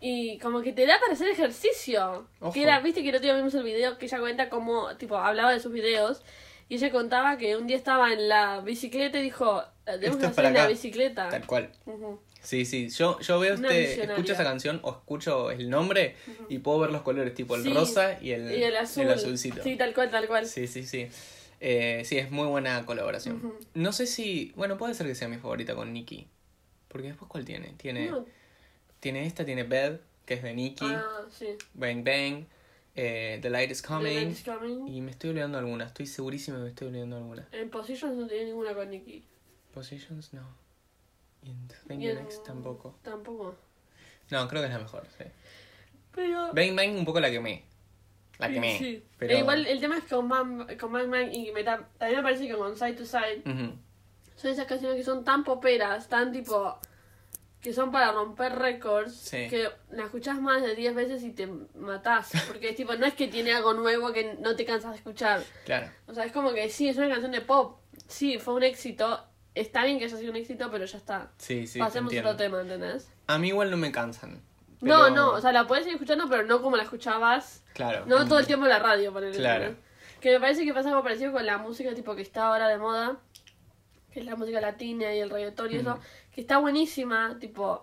Y como que te da para hacer ejercicio. Ojo. Que era, viste que el otro día vimos el video que ella cuenta como, tipo, hablaba de sus videos. Y ella contaba que un día estaba en la bicicleta y dijo, debemos Esto es hacer en la bicicleta. Tal cual. Sí, sí, yo, yo veo Una este, escucho esa canción o escucho el nombre y puedo ver los colores, tipo el Sí. rosa y el, Y el azul. azulcito. Sí, tal cual, tal cual. Sí, sí, sí. Eh, sí, es muy buena colaboración. No sé si, bueno, puede ser que sea mi favorita con Nicki. Porque después, ¿cuál tiene? Tiene, No. tiene esta, tiene Bed, que es de Nicki, Ah, sí. Bang Bang, eh, The Light is The Coming. Light is Coming. Y me estoy olvidando alguna, estoy segurísimo que me estoy olvidando alguna. En Positions no tiene ninguna con Nicki. Positions, no. Y en Thank You Next tampoco. Tampoco. No, creo que es la mejor, sí. Pero. Bang Bang un poco la quemé. La quemé. sí. Pero... E igual el tema es que con Man, con Man Man y me ta- también me parece que con Side to Side son esas canciones que son tan poperas, tan tipo que son para romper récords, Sí. que la escuchás más de 10 veces y te matás, porque es tipo, no es que tiene algo nuevo que no te cansas de escuchar. Claro. O sea, es como que sí, es una canción de pop, sí, fue un éxito, está bien que haya sido un éxito, pero ya está. Sí, sí, Pasemos otro tema, ¿entendés? A mí igual no me cansan. No, pero- no, o sea, la puedes ir escuchando, pero no como la escuchabas Claro. No todo el tiempo en la radio, por Claro. Que me parece que pasa algo parecido con la música tipo que está ahora de moda, que es la música latina y el reggaetón y eso, Ujú. que está buenísima, tipo...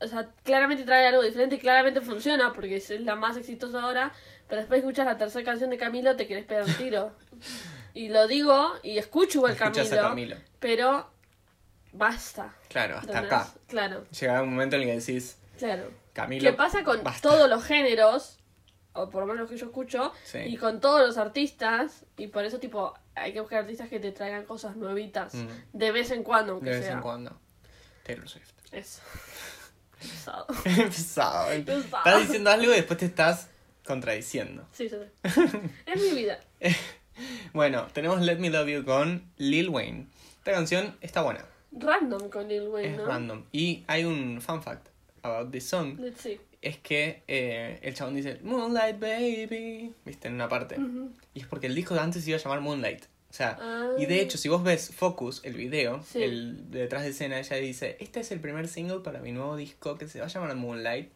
o sea, claramente trae algo diferente y claramente funciona porque es la más exitosa ahora, pero después escuchas la tercera canción de Camilo, te querés pegar un tiro. y lo digo y escucho igual Camilo, Camilo. pero basta. Claro, hasta ¿entendés? acá. Claro, Llega un momento en el que decís, claro. Camilo. ¿Qué pasa con basta. todos los géneros? O por lo menos que yo escucho. Sí. Y con todos los artistas. Y por eso, tipo, hay que buscar artistas que te traigan cosas nuevitas. Mm. De vez en cuando, aunque De vez sea. en cuando. Taylor Swift. Eso. Pesado. Pesado. Pesado. Estás diciendo algo y después te estás contradiciendo. Sí, sí, sí. es mi vida. Bueno, tenemos Let Me Love You con Lil Wayne. Esta canción está buena. Random con Lil Wayne, es ¿no? random. Y hay un fun fact about this song. Let's see. Es que eh, el chabón dice Moonlight Baby. ¿Viste? En una parte. Y es porque el disco de antes se iba a llamar Moonlight. O sea, Ah. y de hecho, si vos ves Focus, el video, Sí. el de detrás de escena, ella dice, este es el primer single para mi nuevo disco que se va a llamar Moonlight.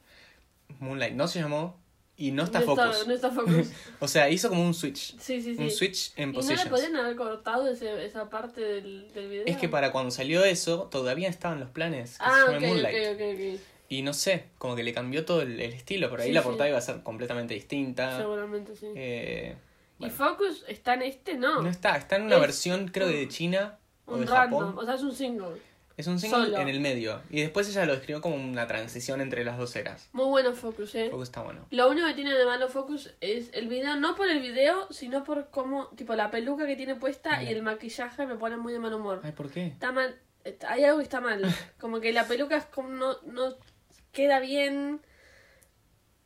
Moonlight no se llamó y no está no Focus. Está, no está Focus. O sea, hizo como un switch. Sí, sí, sí. Un switch en ¿Y no le podrían haber cortado ese, esa parte del, del video? Es que para cuando salió eso, todavía estaban los planes que Ah, se ok, llame ok, Moonlight. ok, ok. Y no sé, como que le cambió todo el, el estilo. Por ahí Sí, la sí. portada iba a ser completamente distinta. Seguramente sí. Eh, ¿Y bueno. Focus está en este? No. no está, está en una Es versión creo que de China o un de random. Japón. O sea, es un single. Es un single Solo. en el medio. Y después ella lo describió como una transición entre las dos eras. Muy bueno Focus, eh. Focus está bueno. Lo único que tiene de malo Focus es el video, no por el video, sino por cómo, tipo, la peluca que tiene puesta y Bien. el maquillaje me pone muy de mal humor. Ay, ¿por qué? Está mal, está- hay algo que está mal. Como que la peluca es como no, no queda bien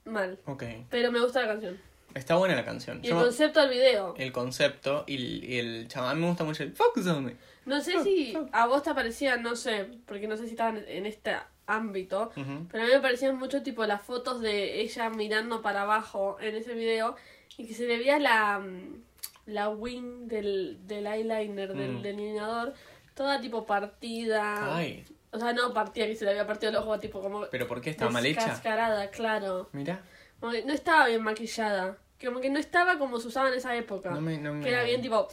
mal. Ok. Pero me gusta la canción. Está buena la canción. Y el concepto del video. el concepto y el, y el chaval me gusta mucho el Focus on me. No sé si a vos te parecían, no sé, porque no sé si estaban en este ámbito, Ujú. pero a mí me parecían mucho tipo las fotos de ella mirando para abajo en ese video y que se le veía la, mm, la wing del, del eyeliner, del Mm. delineador, toda tipo partida. Ay, O sea, no partida que se le había partido el ojo, tipo como ¿pero por qué está mal hecha? descascarada, claro. Mira. Como que no estaba bien maquillada. Como que no estaba como se usaba en esa época. No me- no me- Que era bien tipo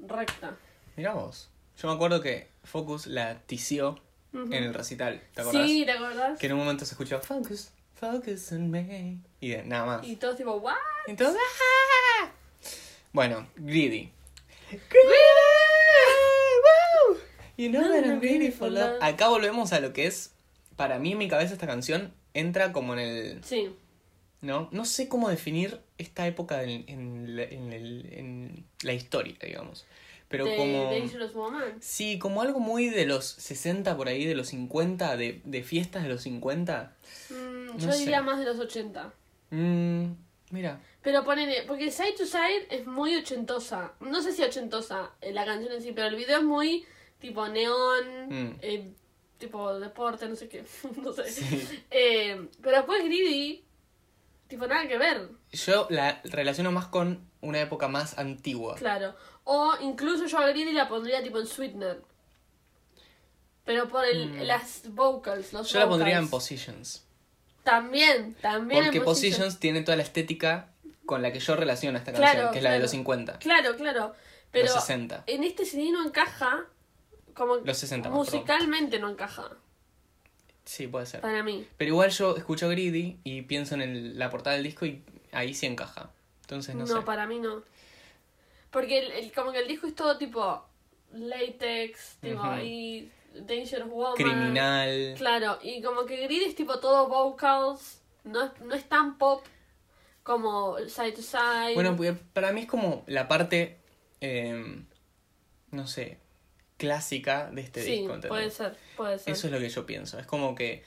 recta. Mira vos. Yo me acuerdo que Focus la tició en el recital. ¿Te acordás? Sí, ¿te acordás? Que en un momento se escuchó Focus, Focus on me. Y de- nada más. Y todos tipo, ¿what? Entonces, ¡ah! Bueno, Greedy. Woo! You know that I'm love. Acá volvemos a lo que es, para mí en mi cabeza esta canción entra como en el... Sí. ¿No? No sé cómo definir esta época en, en la- en el- en la historia, digamos. Pero de como... Dangerous Woman. Sí, como algo muy de los 60 por ahí, de los 50, de, de fiestas de los 50. Mm, No yo sé. diría más de los 80. Mm, mira. Pero ponele, porque Side to Side es muy ochentosa. No sé si ochentosa eh, la canción en sí, pero el video es muy tipo neón, Mm. eh, tipo deporte, no sé qué. no sé. Sí. Eh, pero después Greedy, tipo nada que ver. Yo la relaciono más con una época más antigua. Claro. O incluso yo a Greedy la pondría tipo en Sweetener. Pero por el, las vocals, los Mm. Yo la pondría en. Positions. También, también Porque en Positions tiene toda la estética con la que yo relaciono esta Claro, canción, que es la de los 50. Claro, claro. Pero Los 60. en este CD no encaja. Como Los 60 más, musicalmente no encaja Sí, puede ser. para mí. Pero igual yo escucho Greedy y pienso en el- la portada del disco y ahí sí encaja. Entonces no, No, sé. para mí no. Porque el, el- como que el disco es todo tipo latex, tipo Ujú. y Dangerous Woman. Criminal. Claro, y como que Greedy es tipo todo vocals, no es, no es tan pop como Side to Side. Bueno, pues, para mí es como la parte, eh, no sé, clásica de este sí, disco. ¿entendés? puede ser, puede ser. Eso es lo que yo pienso. Es como que.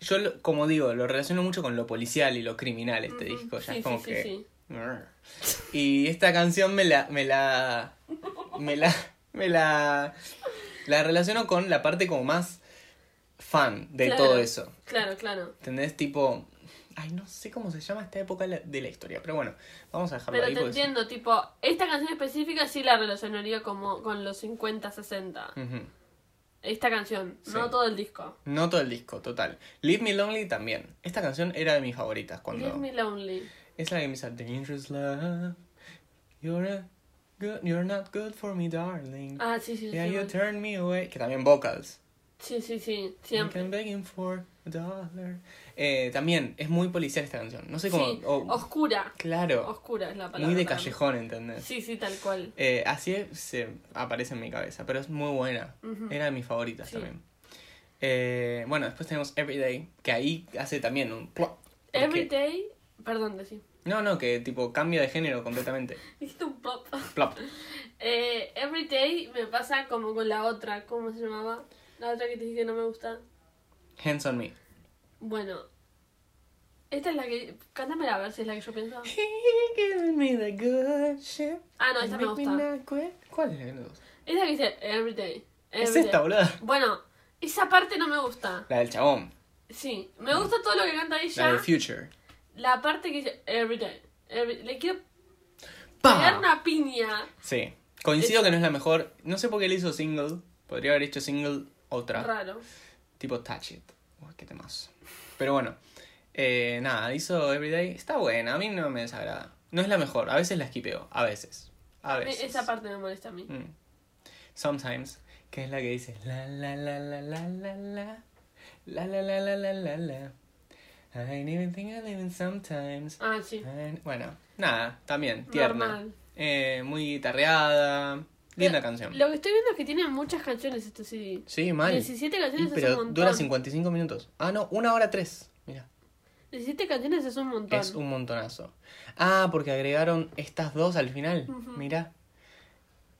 Yo, lo- como digo, lo relaciono mucho con lo policial y lo criminal este disco. Ya sí, es como sí, que. sí, Y esta canción me la. Me la. Me la. Me la. La relaciono con la parte como más fan de Claro. todo eso. Claro, claro. ¿Entendés? Tipo. Ay, no sé cómo se llama esta época de la historia. Pero bueno, vamos a dejarlo Pero ahí. te porque- entiendo, tipo, esta canción específica sí la relacionaría como con los 50, 60. Ujú. Esta canción, Sí. no todo el disco. No todo el disco, total. Leave Me Lonely también. Esta canción era de mis favoritas cuando. Leave me lonely. Es la que empieza Dangerous Love. You're a good, you're not good for me, darling. Ah, sí, sí, yeah, sí. you turn me away. Que también vocals. Sí, sí, sí, siempre. I'm begging for a dollar. Eh, también es muy policial esta canción. No sé cómo. Sí, oh, oscura. claro. Oscura es la palabra. Muy de callejón, ¿entendés? Sí, sí, tal cual. Eh, así es- se aparece en mi cabeza. Pero es muy buena. Era de mis favoritas Sí. también. Eh, bueno, después tenemos Everyday. Que ahí hace también un. plop, porque- Everyday. Perdón, decí. No, no, que tipo cambia de género completamente. Dijiste un plop. Plop. Eh, Everyday me pasa como con la otra. ¿Cómo se llamaba? La otra que te dije que no me gusta. Hands on me. Bueno. Esta es la que. Cántamela a ver si es la que yo pienso. Me the good shit. Ah, no, esta me gusta. ¿Cuál es la que gusta? Es la que dice Everyday. Es Everyday. esta, boluda. Bueno, esa parte no me gusta. La del chabón. Sí, me gusta todo lo que canta La ella. de Future. La parte que dice Everyday. Every- Le quiero pegar ¡Pah! una piña. Sí. Coincido que no es la mejor. No sé por qué le hizo single. Podría haber hecho single otra. Raro. Tipo Touch It. Uy, qué temazo. Pero bueno. Eh, nada, hizo Everyday. Está buena. A mí no me desagrada. No es la mejor. A veces la esquipeo. A veces. A veces. Esa parte me molesta a mí. Mm. Sometimes, que es la que dice la la la la la la la la la la la la la la I ain't even think I live in sometimes. Ah, sí. I- Bueno, nada, también, tierna. Normal. Eh, muy guitarreada. Linda canción. Lo que estoy viendo es que tiene muchas canciones este CD. Sí, mal. 17 Y, canciones es un pero montón. dura 55 minutos. Ah, no, una hora tres. Mira, 17 canciones es un montón. es un montonazo. Ah, porque agregaron estas dos al final. Ujú. Mira.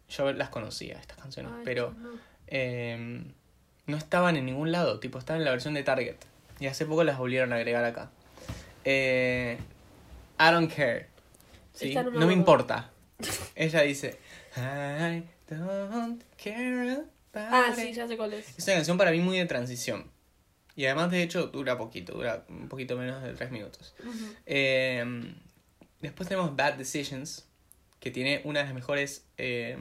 Yo las conocía, estas canciones, Ay, pero no. eh, no estaban en ningún lado, tipo estaban en la versión de Target. Y hace poco las volvieron a agregar acá. Eh, I don't care. ¿sí? No me importa. Ella dice I don't care about Ah, it". sí, ya sé cuál es. Es una canción para mí muy de transición. Y además, de hecho, dura poquito, dura un poquito menos de tres minutos. Eh, después tenemos Bad Decisions, que tiene una de las mejores eh,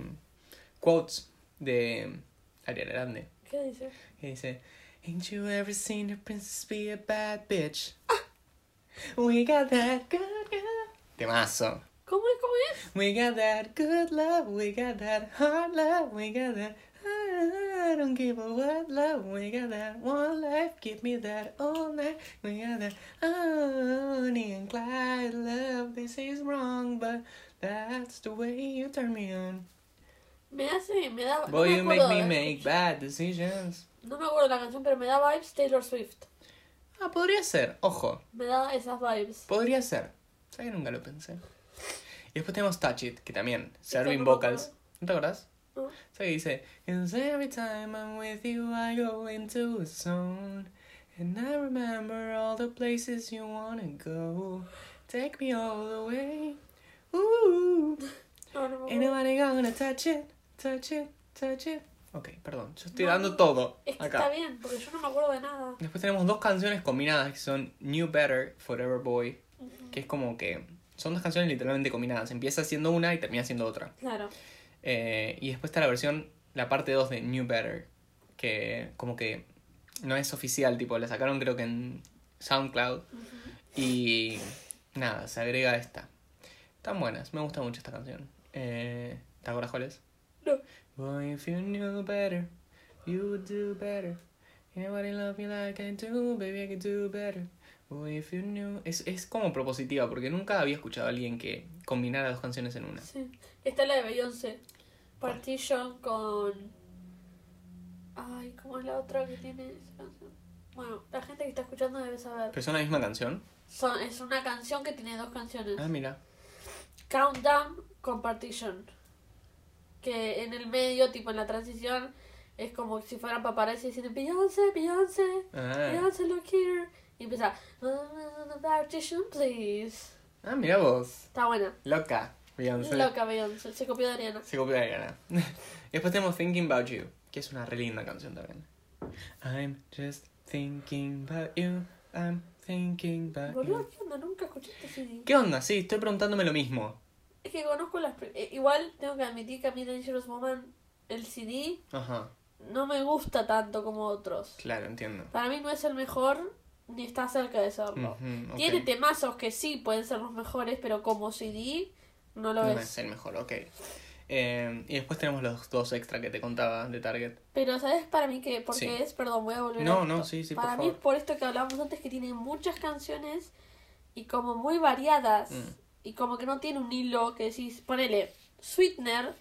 quotes de Ariana Grande. ¿Qué dice? Que dice, Ain't you ever seen a princess be a bad bitch? We got that good, good. Temazo. ¿Cómo es? ¿Cómo es? We got that good love, we got that hard love, we got that I don't give a what love, we got that one life, give me that all night, we got that Bonnie and Clyde love, they say it's wrong, but that's the way you turn me on. Me hace, me da. Boy, no you make me de- make bad decisions. No me acuerdo de la canción, pero me da vibes Taylor Swift. Ah, podría ser, ojo, Me da esas vibes. podría ser. ¿Sabes que nunca lo pensé? Y después tenemos Touch It, que también, serving vocals. ¿No te acordás? ¿no? Que dice, every time I'm with you I go into a zone And I remember all the places you wanna go. Take me all the way. Ooh. No, no Ain't nobody gonna touch it, touch it, touch it Ok, perdón, yo estoy dando todo Es que acá. está bien, porque yo no me acuerdo de nada. Después tenemos dos canciones combinadas que son New Better, Forever Boy Que es como que son dos canciones literalmente combinadas Empieza siendo una y termina siendo otra Claro. Eh, y después está la versión, la parte 2 de New Better, que como que no es oficial, tipo, la sacaron creo que en SoundCloud. Y nada, se agrega esta. Están buenas, me gusta mucho esta canción. Eh, ¿Te acuerdas cuál es? No. Boy, if you knew better, you would do better. Nobody love me like I do, baby, I can do better. If you knew... Es, es como propositiva, porque nunca había escuchado a alguien que combinara dos canciones en una. Sí. Esta es la de Beyoncé. Partition con. Ay, ¿cómo es la otra que tiene esa canción? Bueno, la gente que está escuchando debe saber. ¿Pero son la misma canción? Son, es una canción que tiene dos canciones. Ah, mira. Countdown con Partition. Que en el medio, tipo en la transición, es como si fueran paparazzi diciendo Beyoncé, Beyoncé, Ah, Beyoncé, look here. Y empieza Partition, please. ah mira vos. Está buena. Loca. Beyoncé. Loca Beyoncé. Se copió de Ariana. Se copió de Ariana. y después tenemos Thinking About You, que es una re linda canción también. I'm just thinking about you. I'm thinking about Boludo, you. ¿qué onda? Nunca escuché este CD. ¿Qué onda? Sí, estoy preguntándome lo mismo. Es que conozco las... eh, igual tengo que admitir que a mí Dangerous Woman, el CD, Ajá, no me gusta tanto como otros. claro, entiendo. Para mí no es el mejor, ni está cerca de serlo. Ujú, ok. Tiene temazos que sí pueden ser los mejores, pero como CD no lo No es. es el mejor, ok. Eh, y después tenemos los dos extra que te contaba de Target. Pero ¿sabes para mí que por Sí. qué es? Perdón, voy a volver No, a no, sí, sí, por Para mí favor. es por esto que hablábamos antes, que tiene muchas canciones y como muy variadas. Mm. Y como que no tiene un hilo que decís, ponele, Sweetener,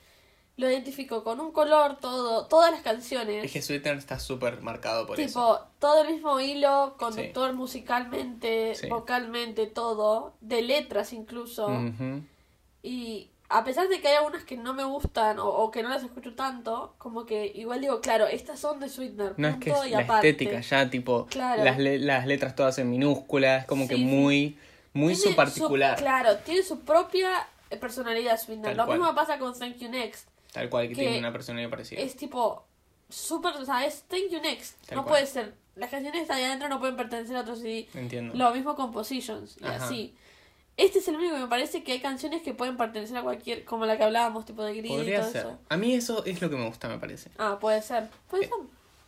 lo identifico con un color, todo, todas las canciones. Es que Sweetener está súper marcado por tipo, eso. todo el mismo hilo, conductor musicalmente, Sí. vocalmente, todo, de letras incluso. Y a pesar de que hay algunas que no me gustan o, o que no las escucho tanto, como que igual digo, claro, estas son de Sweetener. No es que es y la aparte. estética ya, tipo, Claro. las, le- las letras todas en minúsculas, como que Sí, muy, muy Tiene su particular. claro, tiene su propia personalidad Sweetener. Lo cual. mismo pasa con Thank You Next. Tal cual, que, que tiene una personalidad parecida. Es tipo, súper, o sea, es Thank You Next. Tal no cual. puede ser. Las canciones que están ahí adentro no pueden pertenecer a otro CD. Entiendo. Lo mismo con Positions y Ajá. así. Este es el único que me parece que hay canciones que pueden pertenecer a cualquier, como la que hablábamos, tipo de Grid y todo ser. eso. A mí eso es lo que me gusta, me parece. Ah, puede ser. Puede Eh, ser.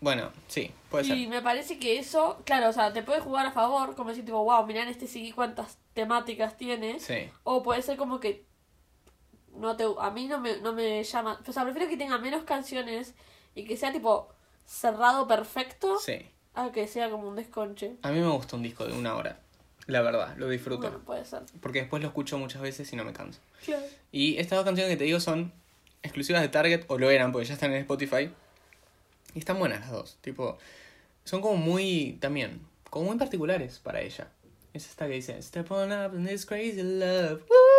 Bueno, sí, puede y ser. me parece que eso, claro, o sea, te puede jugar a favor, como decir, tipo, wow, mirá en este CD cuántas temáticas tiene. Sí, O puede ser como que no te a mí no me, no me llama. O sea, prefiero que tenga menos canciones y que sea tipo cerrado perfecto sí. a que sea como un desconche. A mí me gusta un disco de una hora. La verdad, lo disfruto. Bueno, puede ser. Porque después lo escucho muchas veces y no me canso. Claro. Y estas dos canciones que te digo son exclusivas de Target, o lo eran, porque ya están en Spotify. Y están buenas las dos. Tipo, son como muy, también, como muy particulares para ella. Es esta que dice, Step on up in this crazy love. Woo!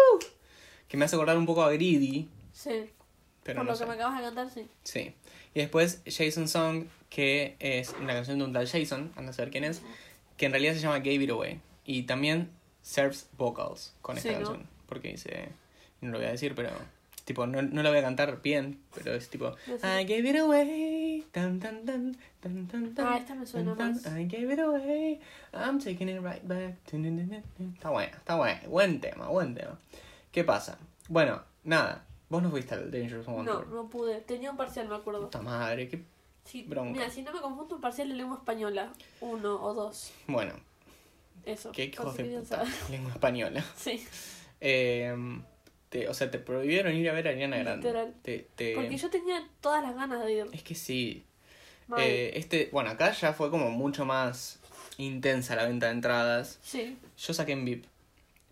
Que me hace acordar un poco a Greedy, Sí. pero Por no lo sé. que me acabas de cantar, sí. Sí. Y después Jason Song, que es una canción de un tal Jason, anda a saber quién es, que en realidad se llama Gave It Away. Y también serves vocals con esta Sí, ¿no? canción. Porque dice, no lo voy a decir, pero tipo, no, no la voy a cantar bien, pero es tipo, sí. I gave it away, tan tan tan, tan tan tan. Ah, esta me suena tan, más. I gave it away, I'm taking it right back. Está buena, está buena, buen tema, buen tema. ¿Qué pasa? Bueno, nada, vos no fuiste al Dangerous Woman No, Tour. no pude. Tenía un parcial, me acuerdo. Puta madre, qué Sí, bronca. mira, si no me confundo, un parcial de lengua española. Uno o dos. Bueno, Eso. qué por hijos si de querían puta. saber. Lengua española. Sí. Eh, te, o sea, te prohibieron ir a ver a Ariana Grande. Literal. Te, te- Porque yo tenía todas las ganas de ir. Es que sí. Mal. Eh, este, bueno, acá ya fue como mucho más intensa la venta de entradas. Sí. Yo saqué en VIP.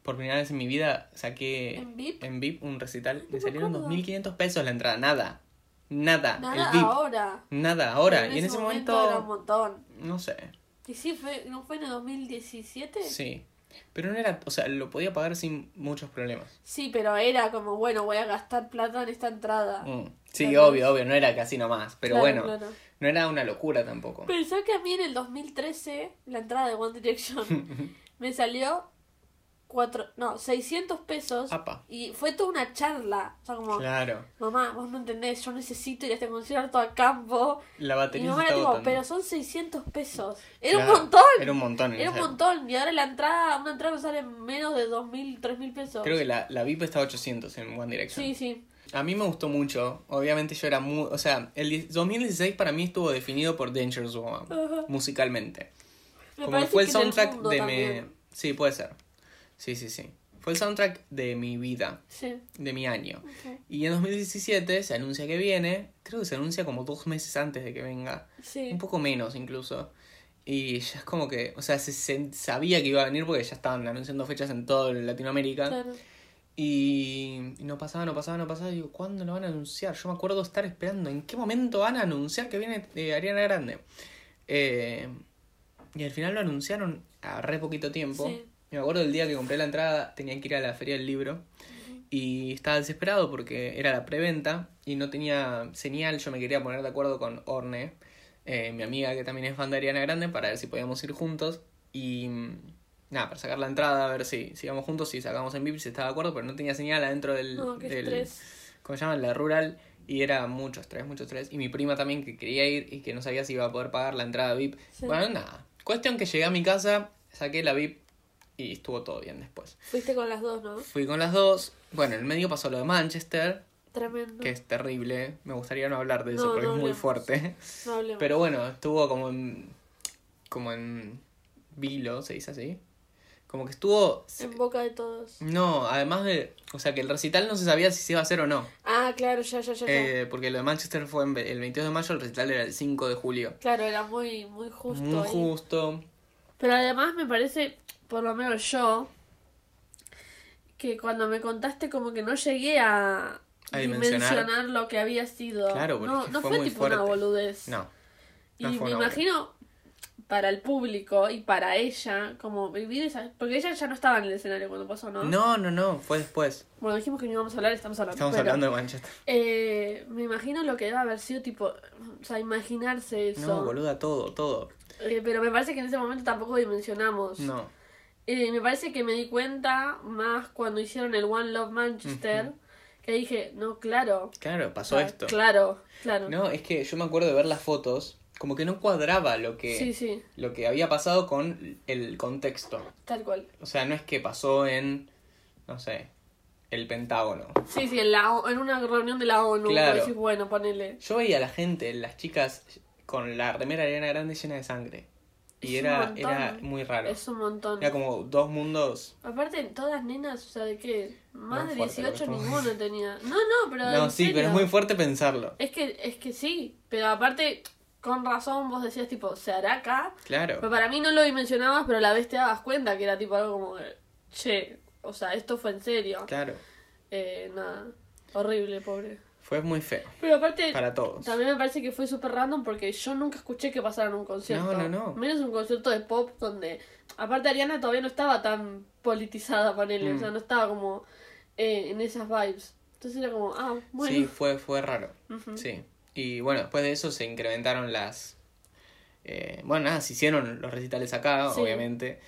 Por primera vez en mi vida saqué ¿En VIP? en VIP un recital. Me salieron acuerdo. 2.500 pesos la entrada. Nada. Nada. Nada el VIP. ahora. Nada ahora. Y en ese momento... era un montón. No sé. Y sí, fue, ¿no fue en el 2017? Sí. Pero no era... O sea, lo podía pagar sin muchos problemas. Sí, pero era como, bueno, voy a gastar plata en esta entrada. Mm. Sí, Claro. obvio, obvio. No era casi nomás. Pero Claro, bueno. claro. No era una locura tampoco. Pensá que a mí en el 2013, la entrada de One Direction, me salió cuatro, no, 600 pesos. Apa. Y fue toda una charla. O sea, como, Claro. mamá, vos no entendés, yo necesito ir a este concierto a campo. La Y batería se mamá era tipo, pero son 600 pesos. Era Claro, un montón. Era un montón. Era un montón. Y ahora la entrada, una entrada me sale menos de 2.000, 3.000 pesos. Creo que la, la VIP está a 800 en One Direction. Sí, sí. A mí me gustó mucho. Obviamente yo era muy... O sea, el die- 2016 para mí estuvo definido por Dangerous Woman, Ajá. musicalmente. Me Como fue el soundtrack de mi... Sí, puede ser. Sí, sí, sí. Fue el soundtrack de mi vida, Sí. de mi año. Y en 2017 se anuncia que viene. Creo que se anuncia como dos meses antes de que venga. Sí. Un poco menos incluso. Y ya es como que, o sea, se, se sabía que iba a venir porque ya estaban anunciando fechas en toda Latinoamérica. Claro. Y, y no pasaba, no pasaba, no pasaba. Y digo, ¿cuándo lo van a anunciar? Yo me acuerdo estar esperando. ¿En qué momento van a anunciar que viene eh, Ariana Grande? Eh, y al final lo anunciaron a re poquito tiempo. Sí. Y me acuerdo del día que compré la entrada, tenía que ir a la feria del libro. Y estaba desesperado porque era la preventa y no tenía señal. Yo me quería poner de acuerdo con Orne, eh, mi amiga que también es fan de Ariana Grande, para ver si podíamos ir juntos. Y mm, nada, para sacar la entrada, a ver si, si íbamos juntos, si sacábamos en VIP, si estaba de acuerdo, pero no tenía señal adentro del. Estrés. ¿Cómo se llama? La rural. Y era mucho estrés, mucho estrés. Y mi prima también que quería ir y que no sabía si iba a poder pagar la entrada VIP. Sí. Bueno, nada. Cuestión que llegué a mi casa, saqué la VIP y estuvo todo bien después. Fuiste con las dos, ¿no? Fui con las dos. Bueno, en el medio pasó lo de Manchester, Tremendo. que es terrible. Me gustaría no hablar de eso No, porque no es muy fuerte. No hablemos. Pero bueno, estuvo como en. como en. vilo, se dice así. Como que estuvo. En boca de todos. No, además de. O sea, que el recital no se sabía si se iba a hacer o no. Ah, claro, ya, ya, ya. ya. Eh, porque lo de Manchester fue en el 22 de mayo, el recital era el 5 de julio. Claro, era muy, muy justo. Muy ahí. justo. Pero además me parece, por lo menos yo, que cuando me contaste como que no llegué a, A dimensionar. lo que había sido. Claro, porque no, no fue tipo una boludez. No. y no me imagino para el público y para ella, como vivir esa... Porque ella ya no estaba en el escenario cuando pasó, ¿no? No, no, no, fue después. Bueno, dijimos que no íbamos a hablar, estamos hablando. Estamos pero, hablando de Manchester. eh, me imagino lo que debe haber sido, tipo, o sea, imaginarse eso. No, boluda, todo, todo. Eh, pero me parece que en ese momento tampoco dimensionamos. No. Eh, me parece que me di cuenta más cuando hicieron el One Love Manchester, que dije, no, claro. Claro, pasó Cla- esto. Claro, claro. No, es que yo me acuerdo de ver las fotos, como que no cuadraba lo que, Sí, sí, lo que había pasado con el contexto. tal cual. O sea, no es que pasó en, no sé, el Pentágono. Sí, sí, en, la, en una reunión de la ONU. Claro. Decís, bueno, ponele. Yo veía a la gente, las chicas, con la remera de Ariana Grande llena de sangre. Y era, era muy raro. Es un montón. Era como dos mundos. Aparte, todas nenas, o sea, ¿de qué? Más No, de fuerte lo que 18 estamos ninguna tenía. No, no, pero. No, sí, pero es muy fuerte pensarlo. Es que, es que sí, pero aparte, con razón vos decías, tipo, ¿se hará acá? Claro. Pero para mí no lo dimensionabas, pero a la vez te dabas cuenta que era tipo algo como, che, o sea, esto fue en serio. Claro. Eh, nada, horrible, pobre. Fue muy feo. Pero aparte, Para todos. también me parece que fue súper random porque yo nunca escuché que pasaran un concierto. No, no, no. Menos un concierto de pop donde, aparte Ariana todavía no estaba tan politizada, panel, Mm. o sea, no estaba como eh, en esas vibes. Entonces era como, ah, bueno. Sí, fue, fue raro. Sí. Y bueno, después de eso se incrementaron las. eh, bueno, nada, se hicieron los recitales acá, Sí. obviamente.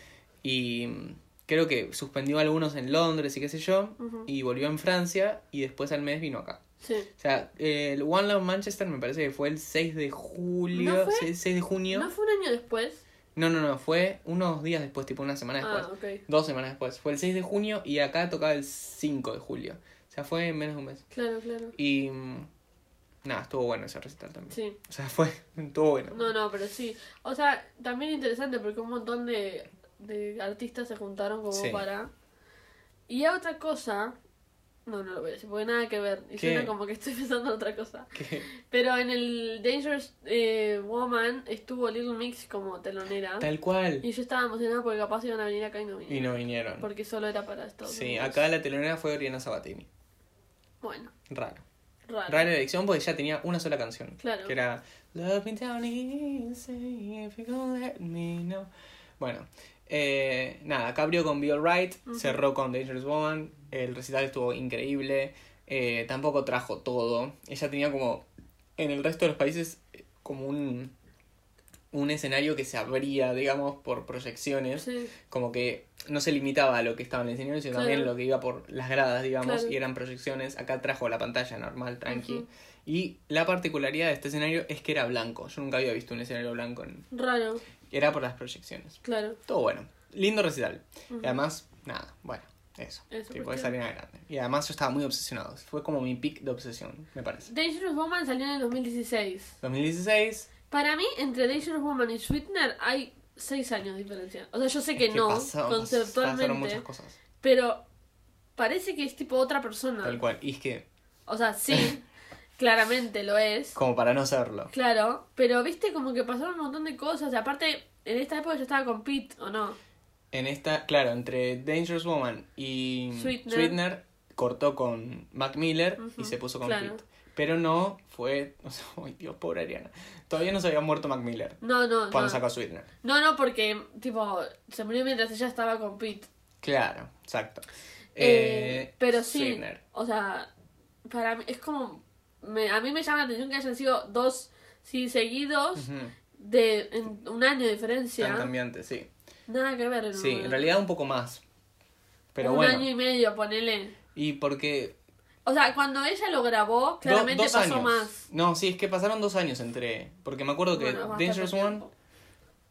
Y mm, creo que suspendió algunos en Londres y qué sé yo. Y volvió en Francia y después al mes vino acá. Sí. O sea, el One Love Manchester me parece que fue el 6 de julio. ¿No fue? 6, 6 de junio. ¿No fue un año después? No, no, no, fue unos días después, tipo una semana después. Ah, ok. Dos semanas después. Fue el 6 de junio y acá tocaba el 5 de julio. O sea, fue en menos de un mes. Claro, claro. Y. mm, Nada, estuvo bueno ese recital también. Sí. O sea, fue. Estuvo bueno. No, no, pero sí. O sea, también interesante porque un montón de, de artistas se juntaron como Sí. para... Y otra cosa... No, no lo voy a decir, porque nada que ver. Y ¿Qué? suena como que estoy pensando en otra cosa. Pero en el Dangerous eh, Woman estuvo Little Mix como telonera. Tal cual. Y yo estaba emocionada porque capaz iban a venir acá y no Y vinieron. no vinieron. Porque solo era para Estados Sí, Unidos. acá la telonera fue Oriana Sabatini. Bueno, Raro. raro. Rara elección porque ya tenía una sola canción. Claro. Que era Love me down easy if you gonna let me know. Bueno, eh, nada, acá abrió con Be Alright, cerró con Dangerous Woman. El recital estuvo increíble. eh, tampoco trajo todo. Ella tenía como. En el resto de los países, como un. Un escenario que se abría, digamos, por proyecciones. Sí, Como que no se limitaba a lo que estaba en el escenario, sino Claro. también lo que iba por las gradas, digamos, Claro. y eran proyecciones. Acá trajo la pantalla normal, tranqui. Y la particularidad de este escenario es que era blanco. Yo nunca había visto un escenario blanco. En... raro, Era por las proyecciones. claro. Todo bueno. Lindo recital. Y además, nada, bueno. Eso. Eso, tipo, cuestión. es Ariana Grande. Y además yo estaba muy obsesionado. Fue como mi pick de obsesión, me parece. Dangerous Woman salió en el 2016. 2016. Para mí, entre Dangerous Woman y Sweetener hay seis años de diferencia. O sea, yo sé que, no, pasó- conceptualmente, muchas cosas. pero parece que es tipo otra persona. Tal cual. Y es que, O sea, sí, claramente lo es. como para no serlo. Claro, pero viste como que pasaron un montón de cosas. Y aparte, en esta época yo estaba con Pete, ¿o no? En esta, claro, entre Dangerous Woman y Sweetener. Sweetener, cortó con Mac Miller y se puso con claro. Pete. Pero no fue. O sea, ay Dios, pobre Ariana. Todavía no se había muerto Mac Miller No, no, cuando no. sacó a Sweetener. No, no, porque, tipo, se murió mientras ella estaba con Pete. Claro, exacto. Eh, Eh, pero sí, Sweetener. o sea, para mí es como. Me, a mí me llama la atención que hayan sido dos, sí, seguidos, de en un año de diferencia. Tan cambiante, sí. Nada que ver. Sí, en realidad un poco más. Pero un bueno. año y medio, ponele. Y porque. O sea, cuando ella lo grabó, do- claramente dos pasó años. más. No, sí, es que pasaron dos años entre. Porque me acuerdo que Bueno, Dangerous One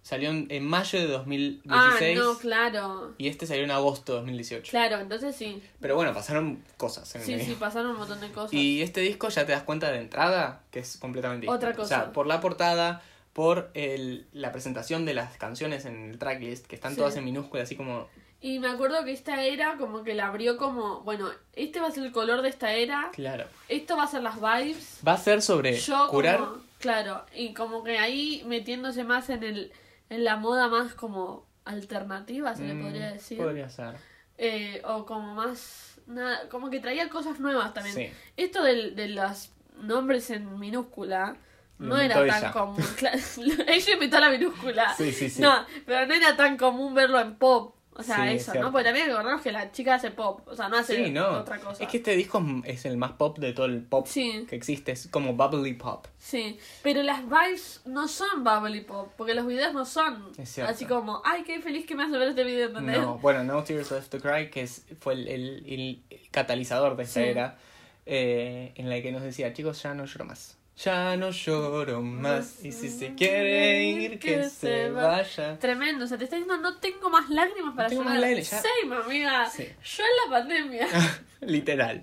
salió en, en mayo de 2016. Ah, no, claro. Y este salió en agosto de 2018. Claro, entonces sí. Pero bueno, pasaron cosas en el Sí, medio. sí, pasaron un montón de cosas. Y este disco ya te das cuenta de entrada que es completamente Otra distinto. cosa. O sea, por la portada, por el, la presentación de las canciones en el tracklist, que están Sí. todas en minúscula, así como. Y me acuerdo que esta era como que la abrió como, bueno, este va a ser el color de esta era, Claro. esto va a ser las vibes. Va a ser sobre Yo curar. como, claro, y como que ahí metiéndose más en el en la moda más como alternativa, se le Mm, podría decir. Podría ser. Eh, o como más nada, como que traía cosas nuevas también. Sí. Esto del, de los nombres en minúscula no era tan ella. común. Ella inventó la minúscula. Sí, sí, sí. No, pero no era tan común verlo en pop. O sea, Sí, eso. ¿no? Porque también recordamos que la chica hace pop. O sea, no hace Sí, no. otra cosa. Es que este disco es el más pop de todo el pop Sí. que existe. Es como bubbly pop. Sí, pero las vibes no son bubbly pop, porque los videos no son así como, ay, qué feliz que me hace ver este video, ¿entendés? No, bueno, No Tears Left to Cry, que es, fue el, el- el catalizador de esta era, eh, en la que nos decía, chicos, ya no lloro más. Ya no lloro más. Y si se quiere ir, que se vaya. Tremendo, o sea, te está diciendo, no tengo más lágrimas para tengo llorar. más lágrimas, ya. Amiga. Sí. Yo en la pandemia. Literal.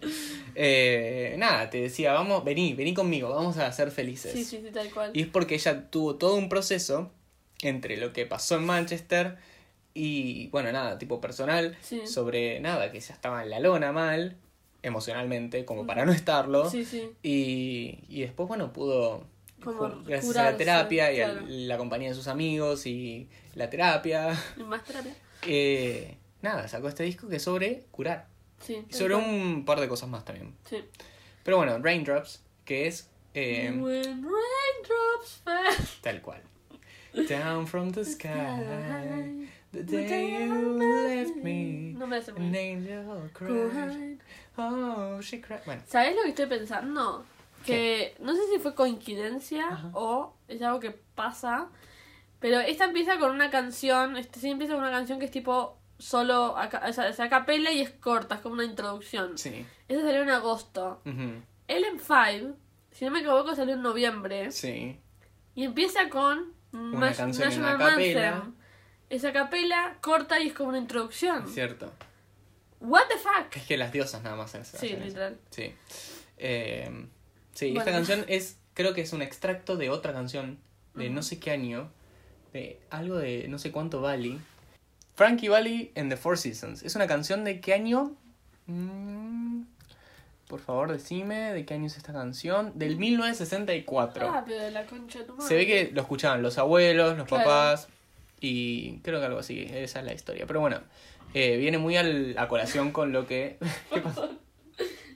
Eh, nada, te decía, vamos, vení, vení conmigo, vamos a ser felices. sí, sí, sí, tal cual. Y es porque ella tuvo todo un proceso entre lo que pasó en Manchester y, bueno, nada, tipo personal, Sí. sobre nada, que ella estaba en la lona mal, emocionalmente, como para no estarlo. Sí, sí. Y, y después, bueno, pudo, Como gracias a la terapia y a la compañía de sus amigos y la terapia, Y Más terapia. eh, nada, sacó este disco que es sobre curar. Sí. Sobre un par de cosas más también. Sí. Pero bueno, Raindrops, que es eh, raindrops tal cual. Down from the sky, the day you left me, No me hace an angel cried. Oh, she cried. Bueno, ¿Sabes lo que estoy pensando? Que no sé si fue coincidencia Ajá. o es algo que pasa, pero esta empieza con una canción, este sí empieza con una canción que es tipo solo, a, o sea, es a capela y es corta, es como una introducción. sí. Esa salió en agosto. Ujú, Ellen Five, si no me equivoco, salió en noviembre Sí. y empieza con Una canción en a National. Anthem. Esa capela corta y es como una introducción. Es cierto. What the fuck? Es que las diosas nada más hacen Sí, eso. literal. Sí. Eh, sí, Bueno. esta canción es, creo que es un extracto de otra canción de Ujú. no sé qué año, de algo de no sé cuánto Valley. Frankie Valley and the Four Seasons. ¿Es una canción de qué año? Mm, por favor, decime de qué año es esta canción. Del 1964. Ah, pero de la concha de tu madre. Se ve que lo escuchaban los abuelos, los Claro. papás y creo que algo así, esa es la historia. Pero bueno, eh, viene muy al- a colación con lo que...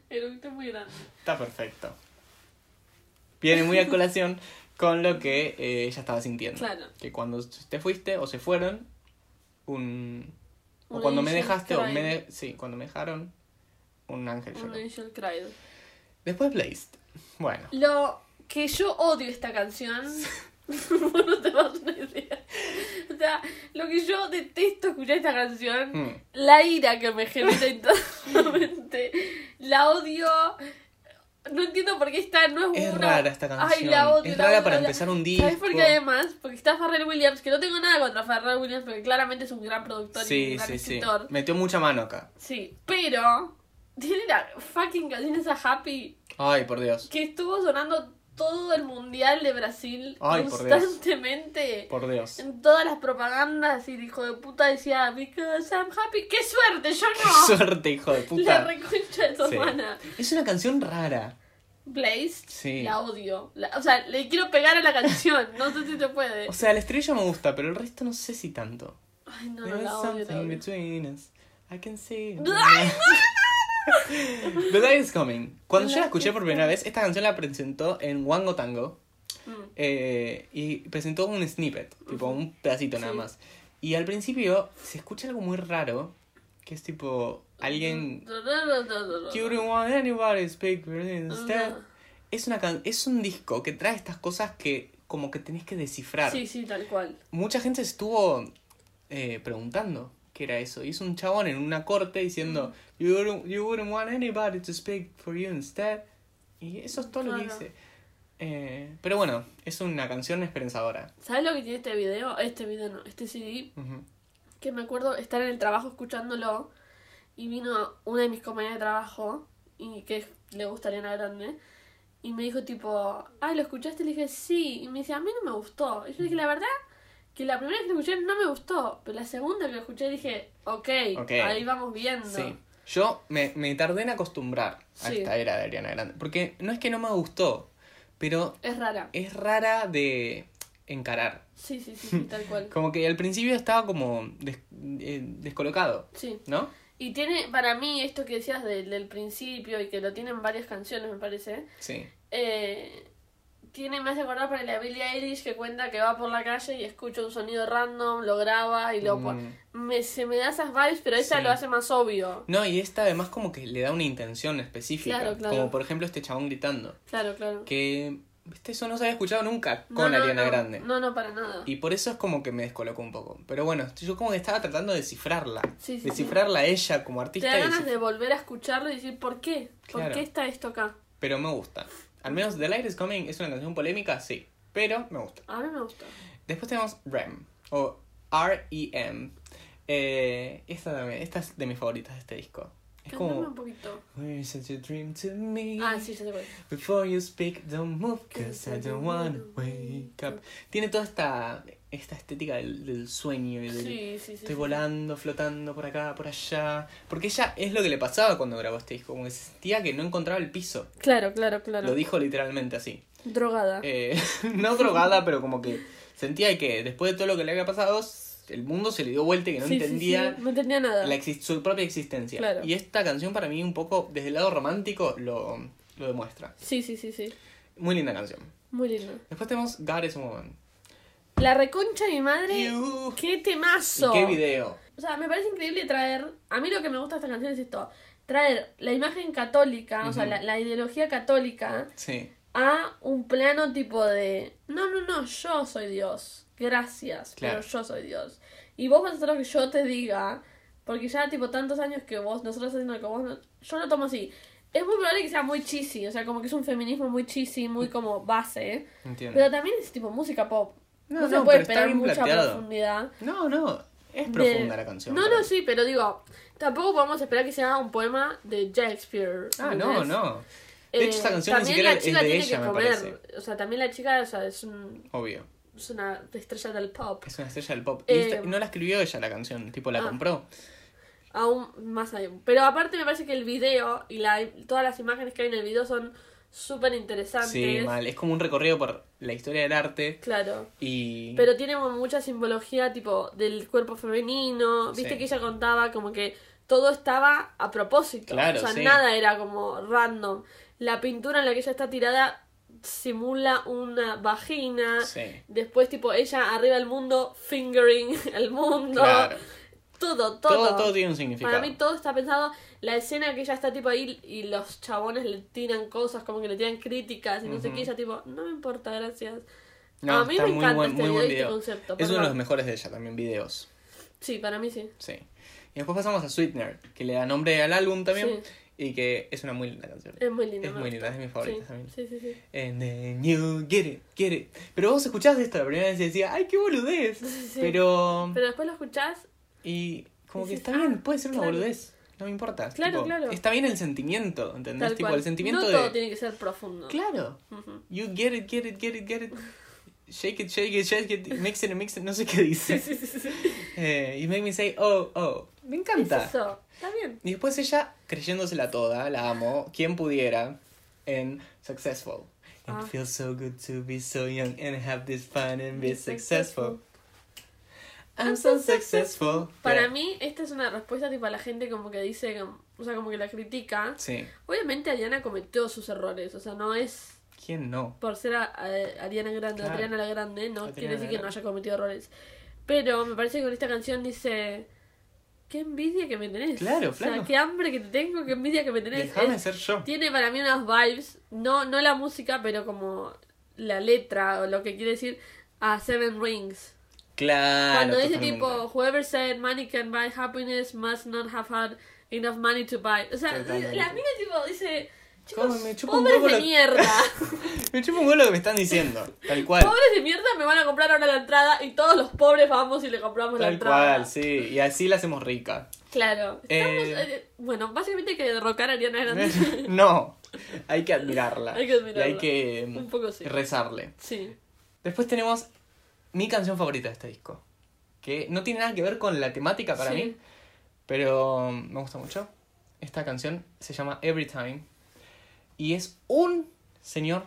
¿Qué oído es muy grande. Está perfecto. Viene muy a colación con lo que eh, ella estaba sintiendo. Claro. Que cuando te fuiste o se fueron, un... O Un cuando me dejaste, o me... de- Sí, cuando me dejaron, un ángel Un lloró. Angel Cried. Después Blazed. Bueno. Lo que yo odio esta canción. no te das una idea. O sea, lo que yo detesto escuchar esta canción. Mm, La ira que me genera internamente. La odio. No entiendo por qué está, no es, Es uno. rara esta canción. Ay, la odio. es la rara odio, para la- empezar un disco. ¿Sabes por qué además? Porque está Pharrell Williams, que no tengo nada contra Pharrell Williams, porque claramente es un gran productor y un Sí, gran sí, sí. escritor. Metió mucha mano acá. Sí, pero tiene la fucking canción esa Happy Ay, por Dios. que estuvo sonando todo el mundial de Brasil Ay, por Dios. constantemente. Por Dios. En todas las propagandas y el hijo de puta decía, because I'm happy. ¡Qué suerte! Yo Qué no. suerte, hijo de La puta. reconcha de tu Sí. hermana. Es una canción rara. Blaze, Sí. la odio. La- o sea, le quiero pegar a la canción. No sé si se puede. O sea, el estribillo me gusta, pero el resto no sé si tanto. Ay, no, no, There's la odio. la odio. between us. I can see. Ay, The Light is Coming. Cuando yo la escuché por primera vez, esta canción la presentó en Wango Tango. Mm. eh, y presentó un snippet, tipo un pedacito nada Sí. más. Y al principio se escucha algo muy raro, que es tipo alguien... You don't want anybody speak instead. Es, una can- es un disco que trae estas cosas que como que tenés que descifrar. Sí, sí, tal cual. Mucha gente estuvo eh, preguntando qué era eso. Y es un chabón en una corte diciendo, you, wouldn't, you wouldn't want anybody to speak for you instead. Y eso es todo lo que dice. Eh, pero bueno, es una canción esperanzadora. ¿Sabes lo que tiene este video? Este video no, este CD. Que me acuerdo estar en el trabajo escuchándolo. Y vino una de mis compañeras de trabajo. Y que le gusta Ariana Grande. Y me dijo tipo, ay, ¿lo escuchaste? Le dije, sí. Y me dice, a mí no me gustó. Y yo dije, la verdad, que la primera vez que lo escuché no me gustó. Pero la segunda que lo escuché dije, ok, Ok. ahí vamos viendo. Sí. Yo me, me tardé en acostumbrar a Sí. esta era de Ariana Grande. Porque no es que no me gustó, pero Es rara. es rara de encarar. Sí, sí, sí, sí, tal cual. Como que al principio estaba como des- eh, descolocado, Sí. ¿no? Y tiene, para mí, esto que decías del, del principio y que lo tienen varias canciones, me parece. Sí. Eh, tiene, me hace acordar para la Billie Eilish que cuenta que va por la calle y escucha un sonido random, lo graba y lo pone. Me, se me da esas vibes, pero esta Sí. lo hace más obvio. No, y esta además como que le da una intención específica. Claro, claro. Como por ejemplo este chabón gritando. Claro, claro. Que, viste, eso no se había escuchado nunca con no, Ariana no, Grande. No, no, para nada. Y por eso es como que me descolocó un poco. Pero bueno, yo como que estaba tratando de descifrarla. Sí, sí, descifrarla a ella como Te artista. da y ganas de volver a escucharlo y decir, ¿por qué? ¿Por Claro. qué está esto acá? Pero me gusta. Al menos The Light is Coming es una canción polémica, sí. Pero me gusta. A mí me gusta. Después tenemos REM. O R-E-M. Eh, esta también, esta es de mis favoritas de este disco. Es Cántame como... un poquito. Where is such a dream to me? Ah, sí, ya sé cuál. Before you speak, don't move, cause I don't wanna wake up. Tiene toda esta, esta estética del, del sueño y del... Sí, sí, sí. Estoy volando, flotando por acá, por allá. Porque ella es lo que le pasaba cuando grabó este disco. Como que sentía que no encontraba el piso. Claro, claro, claro. Lo dijo literalmente así. Drogada. Eh, no drogada, pero como que sentía que después de todo lo que le había pasado, el mundo se le dio vuelta y que no entendía No entendía nada. la su propia existencia. Claro. Y esta canción para mí un poco, desde el lado romántico, lo, lo demuestra. Sí, sí, sí, sí. Muy linda canción. Muy lindo. Después tenemos God is a Woman. La reconcha de mi madre. You. ¡Qué ¿Y temazo! qué video? O sea, me parece increíble traer. A mí lo que me gusta de esta canción es esto: traer la imagen católica, o sea, la, la ideología católica, Sí. a un plano tipo de. No, no, no, yo soy Dios. Gracias, Claro. pero yo soy Dios. Y vos vas a hacer lo que yo te diga, porque ya, tipo, tantos años que vos, nosotros haciendo lo que vos. no- yo lo tomo así. Es muy probable que sea muy cheesy, o sea, como que es un feminismo muy cheesy, muy como base. Entiendo. Pero también es tipo música pop. No, No, se no, puede esperar mucha planteado. profundidad. No, no. Es de- profunda la canción. No, no, mí. sí, pero digo, tampoco podemos esperar que sea un poema de Shakespeare. Ah, no, no. De hecho, Eh, esta canción ni también siquiera la es chica de tiene ella, que me comer. parece. O sea, también la chica o sea, es, un, Obvio. es una estrella del pop. Es una estrella del pop. Y Eh, esta- no la escribió ella la canción, tipo la ah. compró. Aún más allá. Pero aparte me parece que el video y la, todas las imágenes que hay en el video son súper interesantes. Sí, mal. Es como un recorrido por la historia del arte Claro. y... Pero tiene mucha simbología tipo del cuerpo femenino. Viste Sí. que ella contaba como que todo estaba a propósito. Claro, o sea, sí. nada era como random. La pintura en la que ella está tirada simula una vagina. Sí, Después, tipo, ella arriba del mundo, fingering el mundo. claro. Todo, todo. Todo, todo tiene un significado. Para mí todo está pensado. La escena que ella está tipo ahí y los chabones le tiran cosas, como que le tiran críticas y no sé qué. Ella tipo, no me importa, gracias. No, a mí me encanta buen, este video este video. concepto. Es uno de los mejores de ella también, videos. Sí, para mí sí. Sí. Y después pasamos a Sweetener, que le da nombre al álbum también. Sí. y que es una muy linda canción. Es muy linda. Es muy linda, es de mis favoritas sí. también. Sí, sí, sí. And then you get it, get it. Pero vos escuchás esto la primera vez y decías, ¡ay, qué boludez! Sí. Pero. Pero después lo escuchás. Y como que Dices, está bien, ah, puede ser una claro. boludez. No me importa. Claro, Tipo, claro. Está bien el sentimiento, ¿entendés? Tal tipo, cual. el sentimiento no de. todo tiene que ser profundo. Claro. Ujú. You get it, get it, get it, get it. Shake it, shake it, shake it, mix it, mix it, no sé qué dice. Sí, sí, sí. Eh, you make me say, oh, oh. Me encanta. Es eso. Está bien. Y después ella, creyéndosela toda, la amo, quien pudiera, en Successful. Ah. it feels so good to be so young and have this fun and be successful. I'm so successful. Para Yeah. mí, esta es una respuesta tipo a la gente como que dice, o sea, como que la critica. Sí. Obviamente Ariana cometió sus errores, o sea, no es ¿Quién no? por ser a- a- Ariana Grande, Claro. Adriana la Grande, no Adriana quiere decir que no haya cometido errores. Pero me parece que con esta canción dice, qué envidia que me tenés. Claro, O sea, claro. qué hambre que te tengo, qué envidia que me tenés. Déjame Es- ser yo. tiene para mí unas vibes, no, no la música, pero como la letra o lo que quiere decir a Seven Rings. Claro. Cuando dice tipo, whoever said money can buy happiness must not have had enough money to buy. O sea, Totalmente. la mina tipo dice, ¿Cómo chicos, me chupa pobres de lo- mierda. Me chupa un huevo lo que me están diciendo. Tal cual. pobres de mierda me van a comprar ahora la entrada y todos los pobres vamos y le compramos la Tal entrada. cual, sí. Y así la hacemos rica. Claro. Estamos, Eh. eh, bueno, básicamente hay que derrocar a Ariana Grande. no. Hay que admirarla. Hay que admirarla. Y hay que Un poco sí. rezarle. sí. Después tenemos mi canción favorita de este disco. Que no tiene nada que ver con la temática para Sí. mí. Pero me gusta mucho. Esta canción se llama Every Time. Y es un señor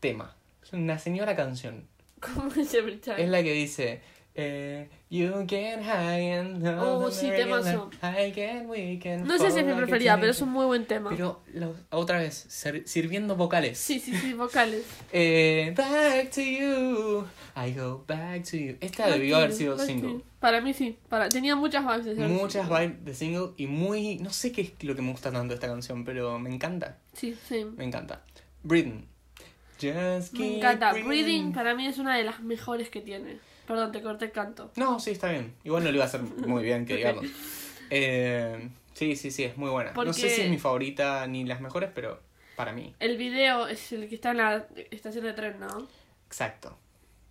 tema. Es una señora canción. Como es every time. Es la que dice. Eh, you get high and Oh, sí, temazo. No sé si es mi preferida, pero es un muy buen tema. Pero la- otra vez, sirviendo vocales. Sí, sí, sí, vocales. Eh, back to you. I go back to you. Esta debió haber sido Back to single. Para mí sí. Para... Tenía muchas vibes de ser Muchas single. vibes de single y muy. No sé qué es lo que me gusta tanto de esta canción, pero me encanta. Sí, sí. Me encanta. Breathing. Just Me encanta. Breathing para mí es una de las mejores que tiene. Perdón, te corté el canto. No, sí, está bien. Igual no lo iba a hacer muy bien, que digamos. Eh, sí, sí, sí, es muy buena. No sé si es mi favorita ni las mejores, pero para mí. El video es el que está en la estación de tren, ¿no? Exacto.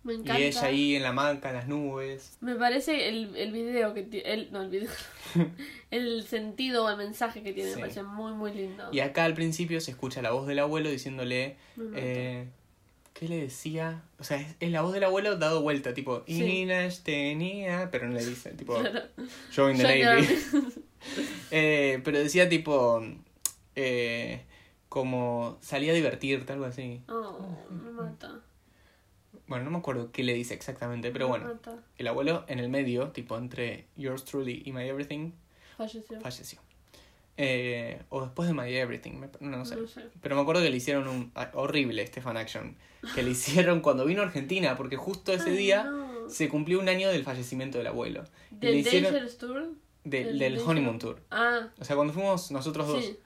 Me encanta. Y ella ahí en la hamaca, en las nubes. Me parece el, el video que tiene. El, no, el video. el sentido o el mensaje que tiene Sí. me parece muy, muy lindo. Y acá al principio se escucha la voz del abuelo diciéndole. Eh, ¿Qué le decía? O sea, es, es la voz del abuelo dado vuelta, tipo, Sí. Inash tenía, pero no le dice, tipo, join the Navy. Eh, pero decía tipo, eh, como salía a divertirte, algo así. Oh, me mata. Bueno, no me acuerdo qué le dice exactamente, pero me bueno, mata. el abuelo en el medio, tipo, entre Yours Truly y My Everything, Falleció. falleció. Eh, o después de My Everything, me- no, sé. No sé. Pero me acuerdo que le hicieron un ah, horrible este fan action. Que le hicieron cuando vino a Argentina, porque justo ese Ay, día no. se cumplió un año del fallecimiento del abuelo. ¿Del hicieron Tour? de- del Honeymoon Tour. Ah, O sea, cuando fuimos nosotros dos, sí.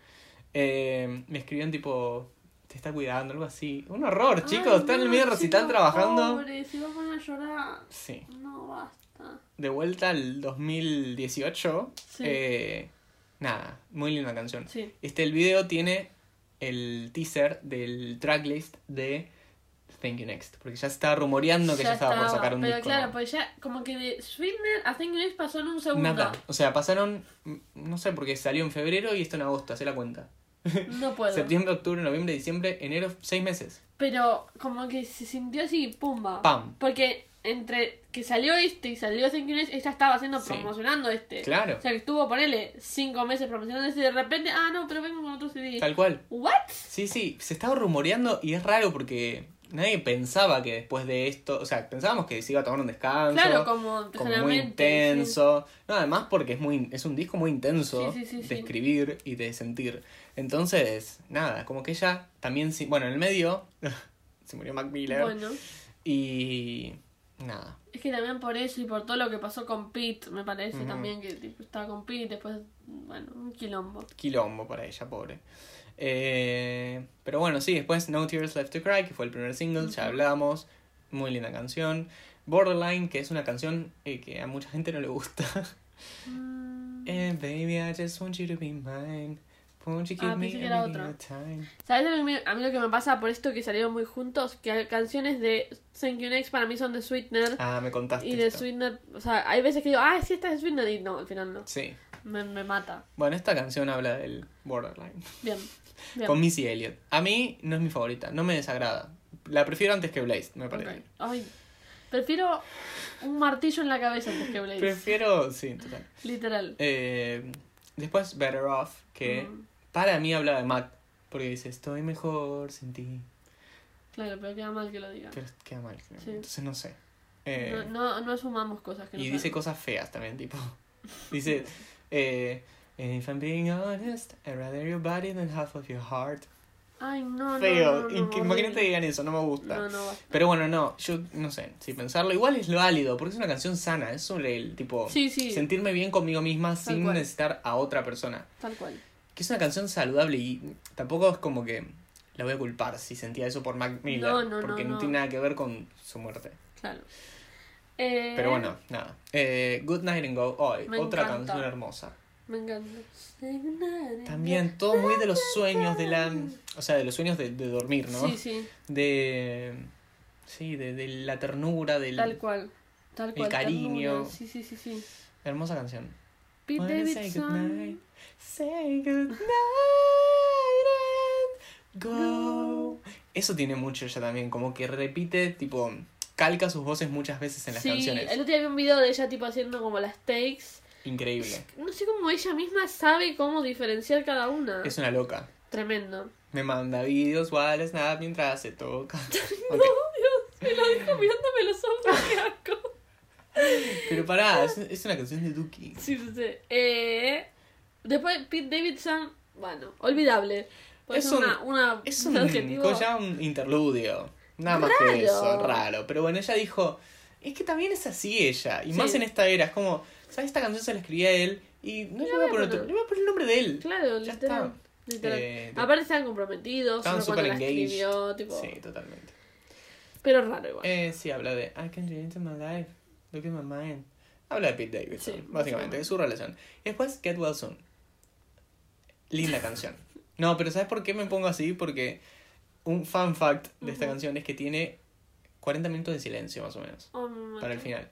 eh, me escribieron tipo, te está cuidando, algo así. Un horror, chicos, Ay, está en el medio recital trabajando. Pobre, se va a poner a llorar. Sí. No, basta. De vuelta al 2018. Sí. eh, nada, muy linda canción. Sí. Este, el video tiene el teaser del tracklist de Thank You Next. Porque ya se estaba rumoreando que ya, estaba, por sacar un pero disco. claro, ¿no? pues ya, como que de Sweetener a Thank You Next pasó en un segundo. Nada. O sea, pasaron, mm, no sé, porque salió en febrero y esto en agosto, hace la cuenta. No puedo. Septiembre, octubre, noviembre, diciembre, enero, seis meses. Pero como que se sintió así, pumba. Pam. Porque entre que salió este y salió Thank You Next, ella estaba haciendo, Sí. promocionando este. Claro. O sea, que estuvo, ponele, cinco meses promocionando este y de repente, ah, no, pero vengo con otro CD. Tal cual. ¿What? Sí, sí, se estaba rumoreando y es raro porque nadie pensaba que después de esto, o sea, pensábamos que se iba a tomar un descanso. Claro, como, como muy intenso. No, además porque es muy es un disco muy intenso Sí, sí, sí, de escribir y de sentir. Entonces, nada, como que ella también, bueno, en el medio se murió Mac. Miller Bueno, y nada. es que también por eso y por todo lo que pasó con Pete, me parece también que tipo, estaba con Pete, después, bueno, un quilombo. Quilombo para ella, pobre. Eh, pero bueno, sí, después No Tears Left to Cry, que fue el primer single, ya hablamos. Muy linda canción. Borderline, que es una canción eh, que a mucha gente no le gusta. Mm, And baby, I just want you to be mine. Ah, pensé que era time? ¿Sabes a mí, lo que me pasa por esto que salieron muy juntos? Que canciones de Thank You Next para mí son de Sweetener. Ah, me contaste. y de esto. Sweetener, o sea, hay veces que digo, ah, sí, esta es de Sweetener. Y no, al final no. Sí. Me, me mata. Bueno, esta canción habla del borderline. Bien. Bien. Con Missy Elliott. A mí no es mi favorita, no me desagrada. La prefiero antes que Blaze, me parece. Ay, prefiero un martillo en la cabeza antes que Blaze. Prefiero, sí, total. Literal. Eh, después Better Off, que Mm, para mí habla de Matt, porque dice, estoy mejor sin ti. claro, pero queda mal que lo diga. Pero queda mal. creo. Sí. Entonces no sé. Eh, No, no, no asumamos cosas que no y dice cosas feas también, tipo. Dice, eh, if I'm being honest, I'd rather your body than half of your heart. Ay, no, no, Feo. no, no. Imagínate que digan eso, no me gusta. No, no, basta. Pero bueno, no, yo no sé, si pensarlo, igual es lo válido, porque es una canción sana, es sobre el tipo Sí, sí, sentirme bien conmigo misma sin cual. necesitar a otra persona. tal cual. Que es una canción saludable y tampoco es como que la voy a culpar si sentía eso por Mac Miller, No, no, porque no, tiene nada que ver con su muerte. Claro. Eh, Pero bueno, nada. Eh, Good Night and Go, hoy, Me otra encanta. canción hermosa. Me encanta. También todo muy de los sueños de la, o sea, de los sueños de, de dormir, ¿no? Sí, sí, De sí, de, de la ternura del tal cual. Tal cual. cariño. ternura. Sí, sí, sí, sí. hermosa canción. Pete say Davidson. goodnight, say goodnight and go. Eso tiene mucho ella también, como que repite, tipo, calca sus voces muchas veces en las sí, canciones. el otro día vi un video de ella tipo haciendo como las takes. Increíble. No sé cómo ella misma sabe cómo diferenciar cada una. Es una loca. Tremendo. Me manda vídeos o snap mientras se toca. Ok. Me lo dejo mirándome los ojos, qué asco. Pero pará, es, es una canción de Duki. Sí, sí, sí. Eh, después Pete Davidson, bueno, olvidable. Puede Es un- una, una, Es un un, ya un interludio. Nada más que eso, raro. Pero bueno, ella dijo, es que también es así ella. Y Sí. más en esta era, es como, ¿sabes? Esta canción se la escribía él y no le voy a voy a poner, otro- le voy a poner el nombre de él. Claro, Ya literal. está. literal. Eh, Aparte estaban comprometidos, estaban solo cuando super la engaged. escribió, tipo. Sí, totalmente. Pero raro igual. Eh, sí, habla de I can into my life, look at my mind. Habla de Pete Davidson, Sí, básicamente, de su relación. Y después Get Well Soon. Linda canción. No, pero ¿sabes por qué me pongo así? Porque un fun fact de esta Ujú. canción es que tiene 40 minutos de silencio más o menos Oh, para el final.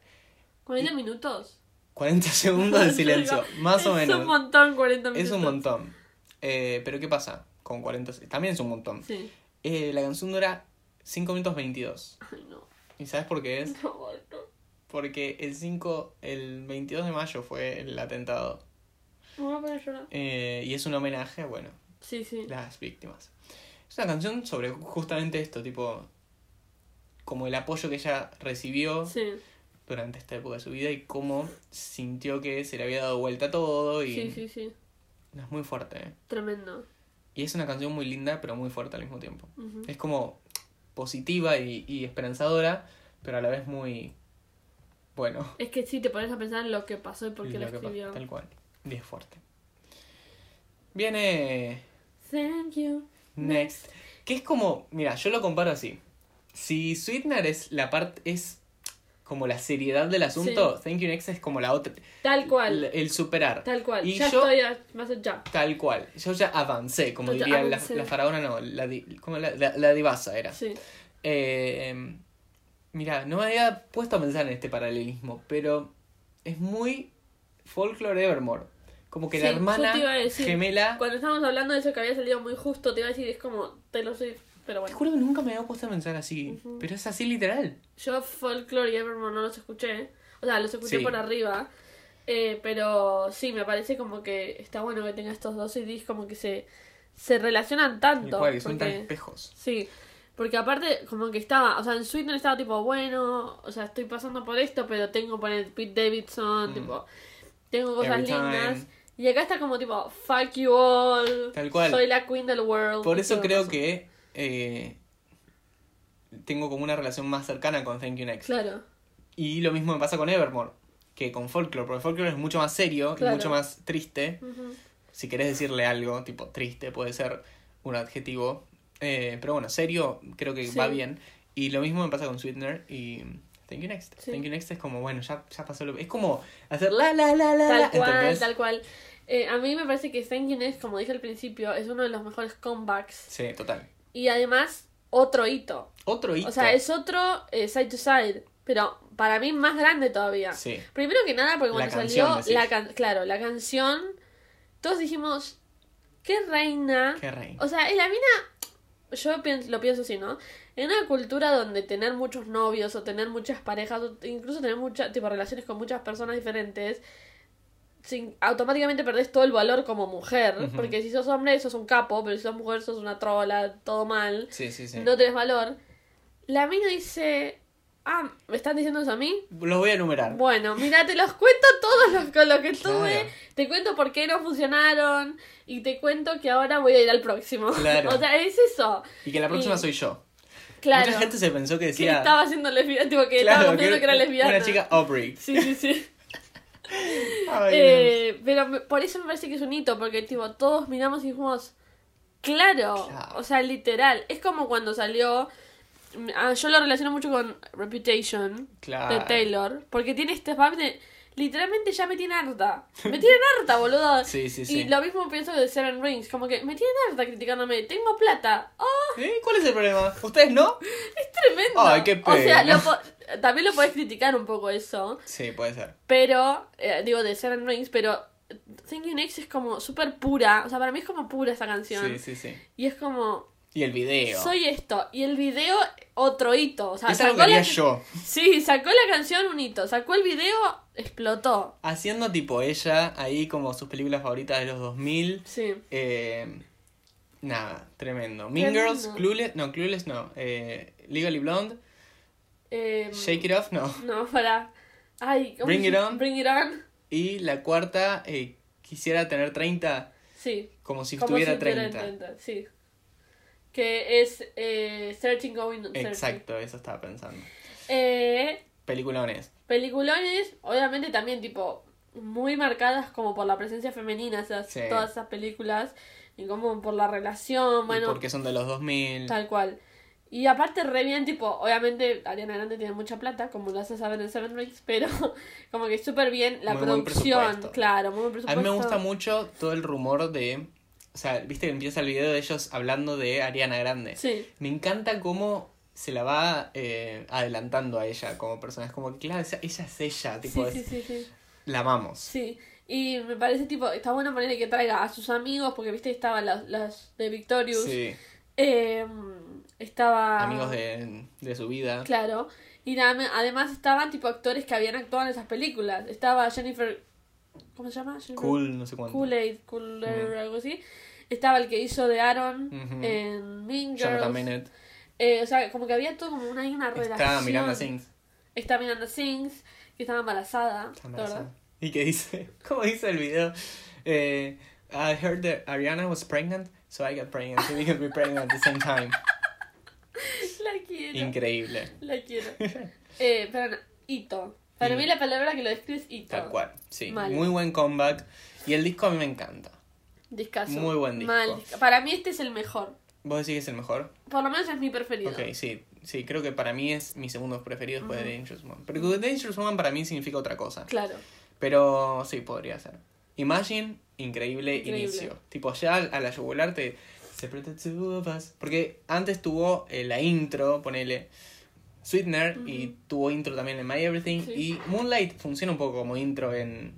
40 minutos. 40 segundos de silencio, más o Es menos. un montón 40 minutos. Es un montón. Eh, pero ¿qué pasa? Con 40 se- también es un montón. Sí. Eh, la canción dura 5 minutos 22. Ay, no. ¿Y sabes por qué es? No. Porque el 5, el 22 de mayo fue el atentado. Me voy a poner a llorar. Eh, y es un homenaje a, bueno, Sí, sí. las víctimas. Es una canción sobre justamente esto, tipo, como el apoyo que ella recibió Sí, durante esta época de su vida y cómo sintió que se le había dado vuelta todo y sí, sí, sí. es muy fuerte. ¿eh? Tremendo. Y es una canción muy linda pero muy fuerte al mismo tiempo. Es como positiva y, y esperanzadora, pero a la vez muy bueno. Es que sí, te pones a pensar en lo que pasó y por qué Lo escribió. Tal cual. Y es fuerte. Viene Thank you. Next. Que es como, mira, yo lo comparo así. Si Sweetener es la parte, es como la seriedad del asunto, Thank You Next es como la otra, Tal cual. el, el superar. Tal cual. Y ya yo- estoy a- más allá. Tal cual. Yo ya avancé, como diría la, la faraona, no, la, di- como la, la, la divasa era. Sí. Eh, mira, no me había puesto a pensar en este paralelismo, pero es muy folklore Evermore. Como que la hermana yo te iba a decir, gemela. Cuando estábamos hablando de eso que había salido muy justo, te iba a decir, es como Taylor Swift. Pero Te bueno. juro que nunca me había puesto a pensar así, pero es así literal. Yo Folklore y Evermore no los escuché. O sea, los escuché Sí. por arriba. Eh, pero sí, me parece como que está bueno que tenga estos dos CDs como que se, se relacionan tanto. Igual, son tan espejos. Sí, porque aparte como que estaba, o sea, en Sweetener estaba tipo, bueno, o sea, estoy pasando por esto, pero tengo por el Pete Davidson, Mm. tipo, tengo cosas Every time. lindas. Y acá está como tipo, fuck you all, Tal cual. soy la queen del world. Por eso creo que eh, tengo como una relación más cercana con Thank You Next. Claro, Y lo mismo me pasa con Evermore, que con Folklore, porque Folklore es mucho más serio Claro. y mucho más triste. Si querés decirle algo, tipo triste, puede ser un adjetivo. Eh, pero bueno, serio creo que Sí. va bien. Y lo mismo me pasa con Sweetener y Thank You Next. Sí. Thank You Next es como, bueno, ya, ya pasó lo... Es como hacer la, la, la, la, la, tal cual, ¿entendés? tal cual. Eh, a mí me parece que Thank You Next, como dije al principio, es uno de los mejores comebacks. Sí, total. Y además, otro hito. Otro hito. O sea, es otro eh, side to side. Pero para mí más grande todavía. Sí. Primero que nada, porque cuando canción, salió la can- claro, la canción, todos dijimos, qué reina. Qué reina. O sea, en la mina, yo pienso, lo pienso así, ¿no? En una cultura donde tener muchos novios o tener muchas parejas, o incluso tener muchas, tipo, relaciones con muchas personas diferentes, sin, automáticamente perdés todo el valor como mujer. Porque si sos hombre, sos un capo, pero si sos mujer, sos una trola, todo mal Sí, sí, sí. no tenés valor. La mina dice, ah, ¿me están diciendo eso a mí? Los voy a enumerar. Bueno, mira, te los cuento todos los con los que Claro. tuve, te cuento por qué no funcionaron y te cuento que ahora voy a ir al próximo. Claro. o sea, es eso. Y que la próxima Y- soy yo. Claro. Mucha gente se pensó que que decía. estaba haciendo lesbiana, tipo que claro, estaba confesando que era lesbiana. Una chica Aubrey. Sí, sí, sí. Ay, Eh, pero me- por eso me parece que es un hito, porque tipo, todos miramos y dijimos, claro, Claro. o sea, literal. Es como cuando salió, yo lo relaciono mucho con Reputation Claro. de Taylor, porque tiene este vibe de, literalmente ya me tiene harta. Me tienen harta, boludo. Sí, sí, sí. Y lo mismo pienso de Seven Rings, como que me tienen harta criticándome, tengo plata. Oh, ¿Eh? ¿Cuál es el problema? ¿Ustedes no? es tremendo. Ay, qué O sea, pena. lo po- también lo podés criticar un poco eso. Sí, puede ser. Pero, eh, digo, de Seven Rings, pero Thank You Next es como súper pura. O sea, para mí es como pura esa canción. Sí, sí, sí. Y es como, Y el video. soy esto. Y el video, otro hito. O sea, es algo que sacó la, yo. Sí, sacó la canción un hito. Sacó el video, explotó. Haciendo tipo ella ahí como sus películas favoritas de los 2000. Sí. Eh, nada, tremendo. Mean Tremendo. Girls, Clueless, no, Clueless no. Eh, Legally Blonde, Eh, Shake It Off, no. No, para. Ay, ¿cómo Bring se- It On. Bring It On. Y la cuarta, eh, quisiera tener 30 Sí. como si Como estuviera si tuviera 30. 30, Sí. Que es eh, Searching Going Searching. Exacto, eso estaba pensando. Eh, Peliculones. Peliculones, obviamente también tipo muy marcadas como por la presencia femenina, esas, Sí. todas esas películas, y como por la relación, y bueno, porque son de los 2000. tal cual. Y aparte re bien, tipo, obviamente Ariana Grande tiene mucha plata, como lo hace saber en Seven Rings, pero como que súper bien la Muy producción, presupuesto. claro, muy buen A presupuesto. mí me gusta mucho todo el rumor de. O sea, viste que empieza el video de ellos hablando de Ariana Grande. Sí, Me encanta cómo se la va eh, adelantando a ella como persona. Es como que, claro, ella es ella, tipo, sí, es- sí, sí, sí. la amamos. Sí, y me parece tipo, está bueno ponerle que traiga a sus amigos, porque viste, estaban las, las de Victorious, Sí, eh, estaba... amigos de, de su vida. Claro. Y además estaban tipo actores que habían actuado en esas películas. Estaba Jennifer. ¿Cómo se llama? Cool, no sé cuánto. Kool-Aid, Ujú. algo así. Estaba el que hizo de Aaron en Mean Girls. Eh, o sea, como que había todo como una, una relación. Está Miranda Sings. Está Miranda Sings, que estaba embarazada. Está ¿verdad? embarazada. ¿Y qué dice? ¿Cómo dice el video? Eh, I heard that Ariana was pregnant, so I got pregnant, so we can be pregnant at the same time. La quiero. Increíble. La quiero. Eh, pero no, hito. Para Y- mí la palabra que lo describe es hito. Tal cual, sí. Mal. Muy buen comeback. Y el disco a mí me encanta. Discazo. Muy buen disco. Mal. Para mí este es el mejor. ¿Vos decís que es el mejor? Por lo menos es mi preferido. Ok, sí. Sí, creo que para mí es mi segundo preferido después Ujú. de Dangerous Woman. Pero Dangerous Woman para mí significa otra cosa. Claro. Pero sí, podría ser. Imagine, increíble, Increíble. inicio. Tipo, ya a la yugular te... Porque antes tuvo eh, la intro, ponele Sweetener, y tuvo intro también en My Everything. Sí. Y Moonlight funciona un poco como intro en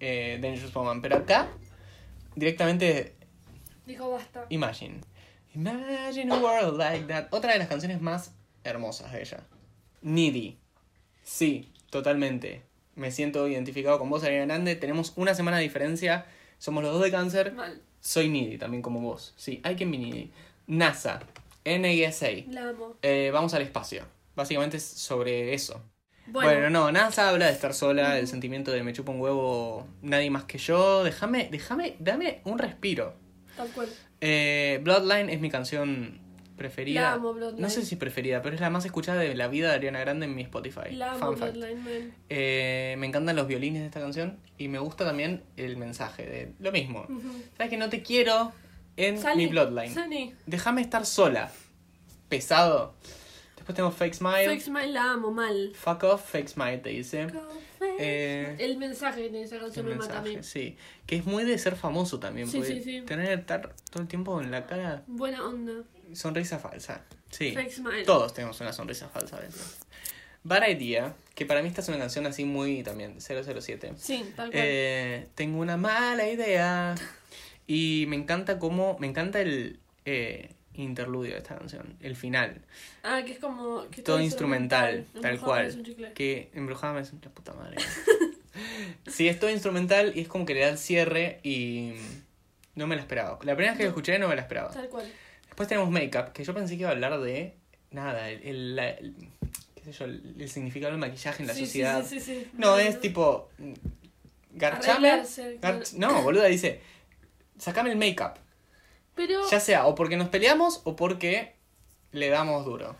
eh, Dangerous Woman. Pero acá, directamente Dijo basta. Imagine. Imagine a world like that. Otra de las canciones más hermosas de ella. Needy. Sí, totalmente. Me siento identificado con vos, Ariana Grande. Tenemos una semana de diferencia. Somos los dos de cáncer. Mal. Soy needy también como vos. Sí, hay que be needy. NASA. NASA. La amo. Eh, vamos al espacio. Básicamente es sobre eso. Bueno, Bueno, no, NASA habla de estar sola, el sentimiento de me chupa un huevo nadie más que yo. Déjame, déjame, dame un respiro. tal cual. Eh, Bloodline es mi canción preferida. La amo, Bloodline. No sé si preferida, pero es la más escuchada de la vida de Ariana Grande en mi Spotify. La amo. Bloodline Man. Eh, me encantan los violines de esta canción y me gusta también el mensaje de lo mismo. Sabes que no te quiero en mi Bloodline. Déjame estar sola. Pesado. Después tengo Fake Smile. Fake Smile la amo, mal. Fuck off, Fake Smile te dice. Go fake Eh, El mensaje que tiene esa canción me mata a mí. sí. Que es muy de ser famoso también. Sí, sí, sí. Tener estar todo el tiempo en la cara. Buena onda. Sonrisa falsa. Sí. Fake smile. Todos tenemos una sonrisa falsa a veces. Bad Idea, que para mí esta es una canción así muy también, 007. Sí, tal cual. Eh, tengo una mala idea. Y me encanta cómo. Me encanta el eh, interludio de esta canción. El final. ah, que es como. Que Todo instrumental, tal cual. es un chicle. Que embrujada me es la puta madre. sí, es todo instrumental y es como que le da el cierre y. No me la esperaba. La primera vez que lo escuché no me la esperaba. Tal cual. Después tenemos Makeup, que yo pensé que iba a hablar de. Nada, el. el- la- el- qué sé yo, el, el significado del maquillaje en la Sí, sociedad. Sí, sí, sí. No, es tipo. Garchame. Arreglarse, claro. garch- No, boluda, dice. Sacame el make-up. Pero. Ya sea o porque nos peleamos o porque le damos duro.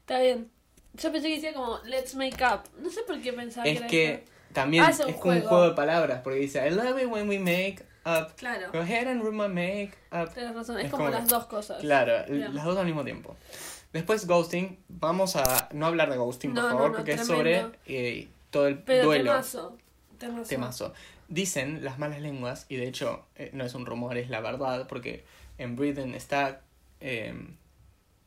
Está bien. Yo pensé que decía como, let's make up. No sé por qué pensaba Es que era que eso. también Ah, es un como un juego. de palabras, porque dice, I love it when we make up. Claro. Go ahead and ruin my make up. Tienes razón. Es, Es como, como- las dos cosas. Claro, las dos al mismo tiempo. Después Ghosting, vamos a no hablar de Ghosting, por No, favor, no, porque es sobre eh, todo el Pero duelo. temazo. Temazo. Temazo. Dicen las malas lenguas, y de hecho eh, no es un rumor, es la verdad, porque en Britain está eh,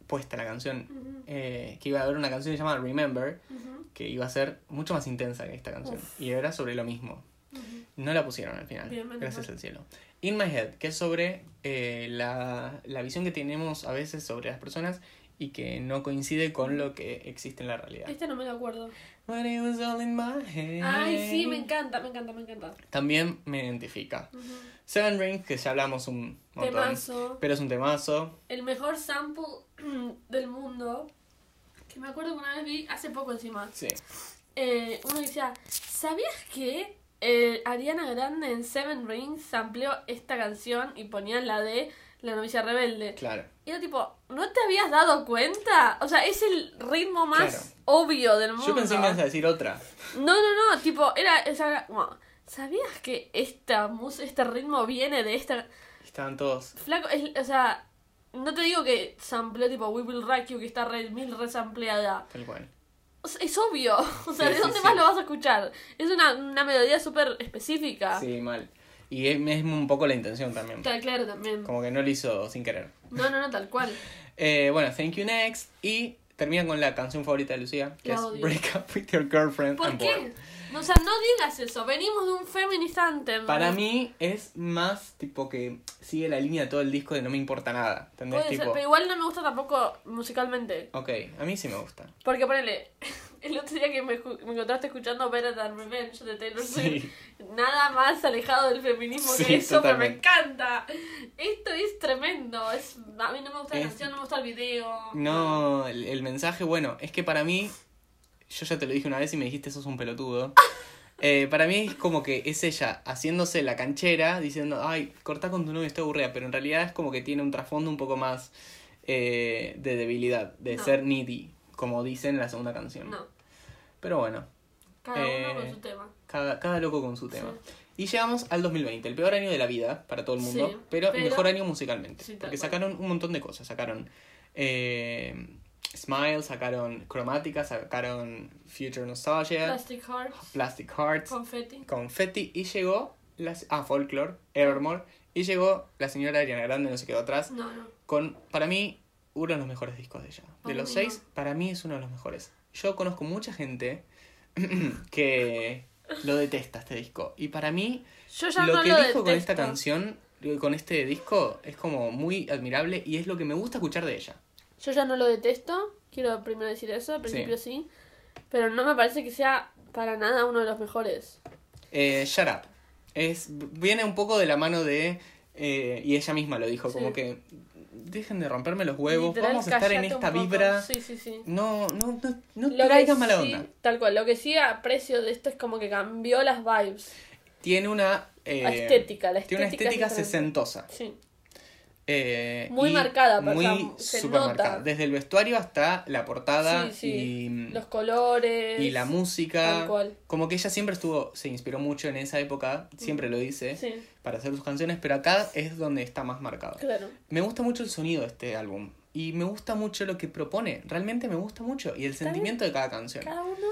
puesta la canción, eh, que iba a haber una canción llamada Remember, ujú, que iba a ser mucho más intensa que esta canción, Uf. y era sobre lo mismo. No la pusieron al final, Bien, gracias al cielo. In My Head, que es sobre eh, la, la visión que tenemos a veces sobre las personas y que no coincide con lo que existe en la realidad. Este no me lo acuerdo. When it was all in my head. Ay, sí, me encanta, me encanta, me encanta. También me identifica. Seven Rings, que ya hablamos un montón. Temazo. Pero es un temazo. El mejor sample del mundo. Que me acuerdo que una vez vi, hace poco encima. Sí. eh, uno decía, ¿sabías que eh, Ariana Grande en Seven Rings sampleó esta canción y ponían la de La novicia rebelde? Claro. Y era tipo, ¿no te habías dado cuenta? O sea, es el ritmo más Claro. obvio del mundo. Yo pensé que me ibas a decir otra. No, no, no, tipo, era, esa, ¿sabías que esta mus este ritmo viene de esta... Estaban todos. Flaco, es, o sea, no te digo que sampleó tipo We Will Rock You, que está re, mil resampleada. Tal cual. O sea, es obvio. O sea, Sí, ¿de sí, dónde sí. más lo vas a escuchar? Es una, una melodía súper específica. Sí, mal. Y es, es un poco la intención también. Está claro también. Como que no lo hizo sin querer. No, no, no, tal cual. Eh, bueno, Thank You Next. Y termina con la canción favorita de Lucía, que La es odio. Break Up With Your Girlfriend. ¿Por I'm qué? No, o sea, no digas eso. Venimos de un feminist anthem. Para mí es más tipo que sigue la línea de todo el disco de no me importa nada. ¿Entendés? Puede ser, pero igual no me gusta tampoco musicalmente. ok, a mí sí me gusta. Porque ponele, el otro día que me, encontraste escuchando Better Than Revenge de Taylor Swift, Sí. nada más alejado del feminismo Sí, que eso, pero me encanta. Esto es tremendo. Es, a mí no me gusta la Es- canción, no me gusta el video. No, el, el mensaje, bueno, es que para mí, yo ya te lo dije una vez y me dijiste sos un pelotudo. Eh, para mí es como que es ella haciéndose la canchera, diciendo, ay, corta con tu novio, estoy aburrida, pero en realidad es como que tiene un trasfondo un poco más eh, de debilidad, de No. ser needy, como dice en la segunda canción. No, Pero bueno, cada uno Eh, con su tema. cada, cada loco con su tema. Y llegamos al 2020, el peor año de la vida para todo el mundo, Sí, pero, el mejor año musicalmente. Sí, porque cual. sacaron un montón de cosas. Sacaron eh, Smile, sacaron Cromática, sacaron Future Nostalgia, Plastic Hearts, Plastic Hearts, Confetti. Confetti y llegó las, ah, Folklore, Evermore, y llegó la señora Ariana Grande, no se quedó atrás, No, no. con, para mí, uno de los mejores discos de ella. De los seis, no. para mí es uno de los mejores. Yo conozco mucha gente que lo detesta este disco. Y para mí, Yo ya lo que lo dijo con esta canción, con este disco, es como muy admirable y es lo que me gusta escuchar de ella. Yo ya no lo detesto, quiero primero decir eso, al principio sí. Pero no me parece que sea para nada uno de los mejores. Eh, Shut Up. Es, viene un poco de la mano de... eh, y ella misma lo dijo, Sí. como que dejen de romperme los huevos, Literal, vamos a estar en esta vibra. Sí, sí, sí. No, no, no, no traigas mala sí- onda. Tal cual, lo que sí aprecio de esto es como que cambió las vibes. Tiene una... eh, estética, la estética. Tiene una es estética sesentosa. Sí. Eh, Muy marcada, o sea, Muy se super nota. marcada. Desde el vestuario hasta la portada Sí, sí. y, Los colores. y la música. Cual. Como que ella siempre estuvo, se inspiró mucho en esa época, siempre lo dice, Sí, para hacer sus canciones, pero acá es donde está más marcado. claro. Me gusta mucho el sonido de este álbum. Y me gusta mucho lo que propone. Realmente me gusta mucho. Y el sentimiento de cada canción. Cada uno.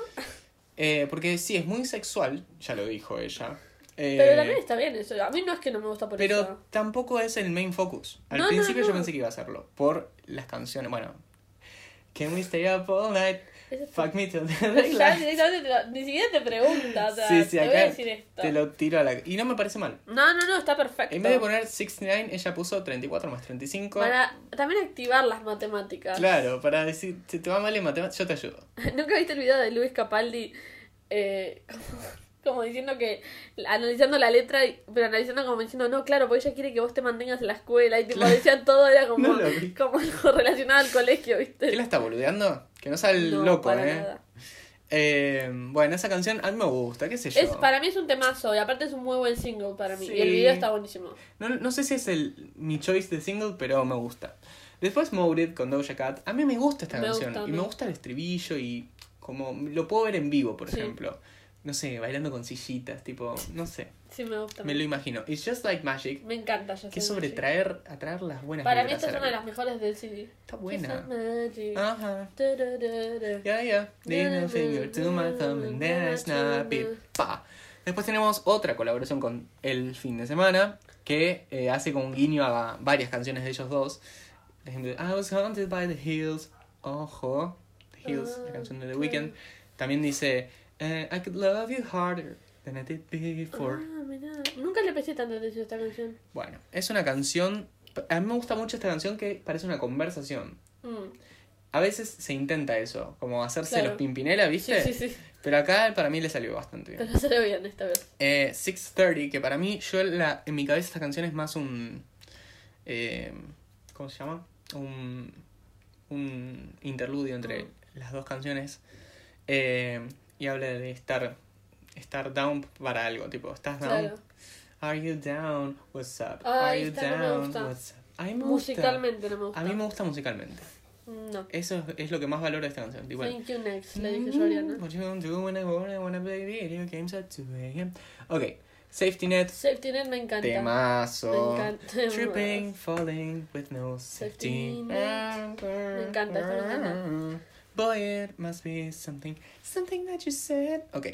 Eh, porque sí, es muy sexual, ya lo dijo ella. Eh, Pero también está bien eso. A mí no es que no me gusta por pero eso. tampoco es el main focus. Al No, no, principio yo pensé que iba a hacerlo, por las canciones. Bueno, Can we stay up all night? Eso Fuck me till the Ya daylight. directamente te lo- ni siquiera te pregunta, o sea, Sí, sí, te voy a acá decir esto. te lo tiro a la... Y no me parece mal. No, no, no, está perfecto. En vez de poner 69, ella puso 34 más 35. Para también activar las matemáticas. Claro, para decir, si te va mal en matemáticas, yo te ayudo. ¿Nunca viste el video de Luis Capaldi? Eh, como, diciendo que. Analizando la letra, pero analizando como diciendo, no, claro, porque ella quiere que vos te mantengas en la escuela. Y tipo, Claro. decían todo, era como, No como algo relacionado al colegio, ¿viste? ¿Qué la está boludeando? Que no sale No, loco, para eh. nada. Eh, Bueno, esa canción a mí me gusta, qué sé yo. Es, para mí es un temazo y aparte es un muy buen single para mí. Sí. Y el video está buenísimo. No, no sé si es el, mi choice de single, pero me gusta. Después Molded con Doja Cat. A mí me gusta esta Me canción. gusta, y me gusta. gusta el estribillo y como lo puedo ver en vivo, por Sí. ejemplo. No sé, bailando con sillitas, tipo, no sé. Sí, me gusta. Me lo imagino. It's just like magic. Me encanta. Just Que es Like sobre Magic. traer, atraer las buenas Para mí esta es una de las mejores del CD. Está buena. Ajá. Yeah, yeah. A finger to my thumb and then I snap it. Pa. Después tenemos otra colaboración con El Fin de Semana que eh, hace como un guiño a varias canciones de ellos dos. Por ejemplo, I was haunted by the hills. Ojo. The Hills, la Ah, canción de The. Weeknd. También dice eh, I could love you harder than I did before. Ah, mirá. Nunca le presté tanta atención a esta canción. Bueno, es una canción. A mí me gusta mucho esta canción que parece una conversación. Mm. A veces se intenta eso, como hacerse Claro. los pimpinela, Sí, ¿viste? sí, sí. Pero acá para mí le salió bastante bien. Pero salió bien esta vez. Eh, 630, que para mí, yo la, en mi cabeza esta canción es más un... eh, ¿Cómo se llama? Un, un interludio entre Mm. las dos canciones. Eh, y habla de estar, estar down para algo, tipo, ¿estás down? Claro. Are you down? What's up? Are you esta no me down? gusta. What's up? A mí me gusta. Musicalmente no me gusta. A mí me gusta musicalmente. No. Eso es, es lo que más valoro de esta canción. Tipo, Thank you next, le dije yo a Ariana. What you gonna do when I wanna, wanna play video games at 2 a.m. Ok, Safety Net, Safety Net me encanta. temazo. Me encanta. Tripping, falling with no safety. Safety net. Me encanta, esta me it must be something, something that you said. Ok,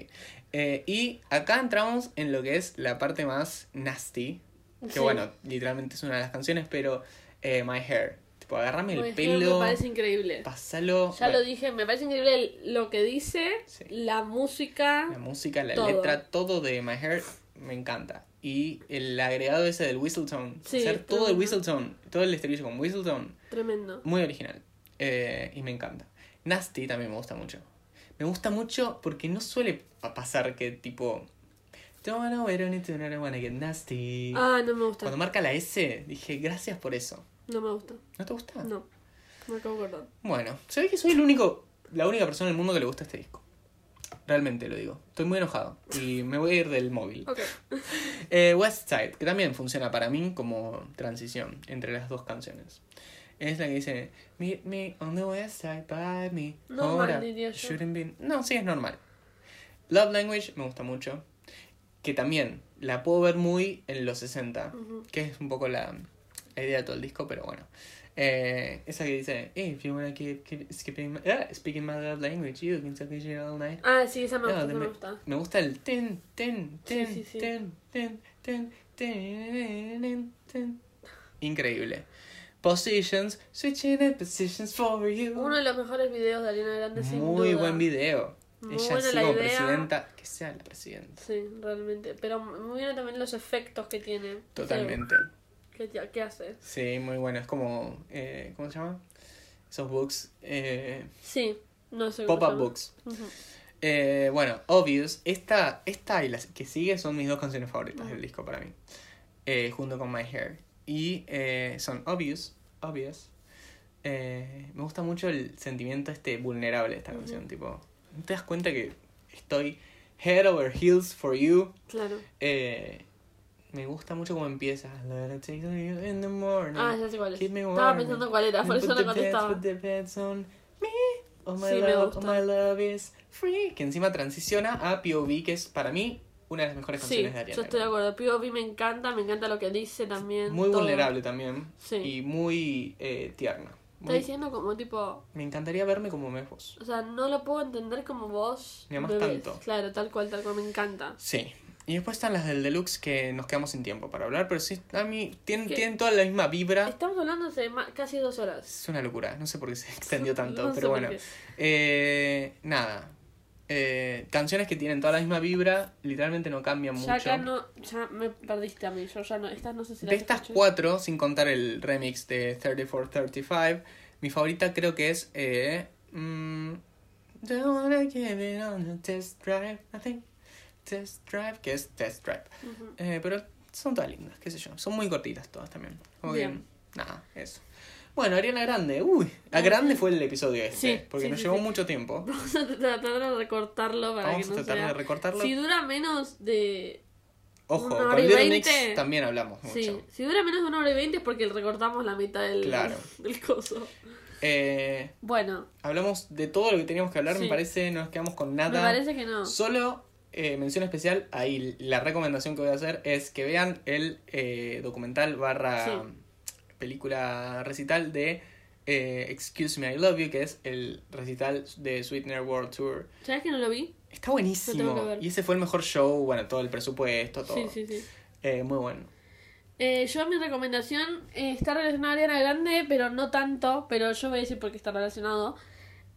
eh, y acá entramos en lo que es la parte más nasty. Que Sí. bueno, literalmente es una de las canciones, pero eh, My Hair. Tipo, agarrame el My Hair pelo, Me parece increíble. pasalo. Ya bueno, lo dije, me parece increíble lo que dice, Sí. la música. La música, la Todo. letra, todo de My Hair me encanta. Y el agregado ese del whistle-tone. Sí, hacer todo el whistle-tone, todo el estribillo con whistle-tone, Tremendo. muy original. Eh, y me encanta. Nasty también me gusta mucho. Me gusta mucho porque no suele pa- pasar que tipo... Don't wanna wait on it, don't wanna get nasty. Ah, no me gusta. Cuando marca la S, dije, gracias por eso. No me gusta. ¿No te gusta? No. Me acabo de acordar. Bueno, se ve que soy el único, la única persona en el mundo que le gusta este disco. Realmente lo digo. Estoy muy enojado y me voy a ir del móvil. Ok. Eh, West Side, que también funciona para mí como transición entre las dos canciones. Es la que dice Meet me on the west side by me. Normal, diría yo. shouldn't be- No, sí, es normal. Love Language me gusta mucho. Que también la puedo ver muy en los 60. Ujú. Que es un poco la, la idea de todo el disco, pero bueno. Eh, esa que dice If you wanna keep, keep skipping my- ah, speaking my love language, you can talk this shit all night. Ah, sí, esa me No, gusta, esa de- me me, gusta. me gusta el ten, ten, ten, Sí, sí, sí. ten, ten, ten, ten, ten, ten. Increíble. Positions, switching the positions for you. Uno de los mejores videos de Ariana Grande, sin Muy duda. buen video. Muy Ella buena la como idea. presidenta, que sea la presidenta. Sí, realmente. Pero muy bien también los efectos que tiene. Totalmente. ¿Qué, qué, hace? Sí, muy bueno. Es como, eh, ¿cómo se llama? Esos books. Eh, Sí, no sé Pop-up books. Eh, bueno, Obvious. Esta, esta y las que sigue son mis dos canciones favoritas del disco para mí. Eh, junto con My Hair. Y eh, son Obvious. Obvious. Eh, me gusta mucho el sentimiento este vulnerable de esta canción. Tipo, ¿no te das cuenta que estoy head over heels for you? Claro. Eh, me gusta mucho cómo empieza. In the morning. Ah, ya sé cuál es. Estaba pensando cuál era, por eso no contestaba. Oh my Sí, me love, gusta. oh my love is free. Que encima transiciona a POV, que es para mí una de las mejores Sí, canciones de Ariana. yo estoy de acuerdo. POV me encanta, me encanta lo que dice también. Muy todo. vulnerable también. Sí. Y muy eh, tierna. Está Muy- diciendo como tipo, Me encantaría verme como me vos. o sea, no lo puedo entender como vos. Me amas tanto. Claro, tal cual, tal cual, me encanta. Sí. Y después están las del deluxe que nos quedamos sin tiempo para hablar, pero sí, a mí tienen, tienen toda la misma vibra. Estamos hablando hace casi dos horas. Es una locura, no sé por qué se extendió tanto, No pero bueno. Eh, nada. Eh, canciones que tienen toda la misma vibra, literalmente no cambian Ya mucho. acá no, ya me perdiste a mí, yo ya no, estas no sé si De las estas escuché. cuatro, sin contar el remix de 3435, mi favorita creo que es. Eh, mm, Don't wanna give it on a test drive, I think. Test drive, que es test drive. Eh, pero son todas lindas, qué sé yo. Son muy cortitas todas también. Como que, Bien. nada, eso. Bueno, Ariana Grande. Uy, a Grande fue el episodio este. Sí, porque sí, nos sí, llevó mucho tiempo. Vamos a tratar de recortarlo para Vamos que a tratar sea... de recortarlo. Si dura menos de... Ojo, una con hora y Little Mix también hablamos mucho. Sí, si dura menos de una hora y veinte es porque recortamos la mitad del, Claro. del coso. Eh, Bueno, hablamos de todo lo que teníamos que hablar, me parece, no nos quedamos con nada. me parece que no. Solo eh, mención especial, ahí la recomendación que voy a hacer es que vean el eh, documental barra. Película recital de eh, Excuse Me I Love You, que es el recital de Sweetener World Tour. ¿Sabes que no lo vi? Está buenísimo. Y ese fue el mejor show, bueno, todo el presupuesto, todo. Sí, sí, sí. Eh, muy bueno. Eh, yo mi recomendación eh, está relacionada a Ariana Grande, pero no tanto, pero yo voy a decir por qué está relacionado.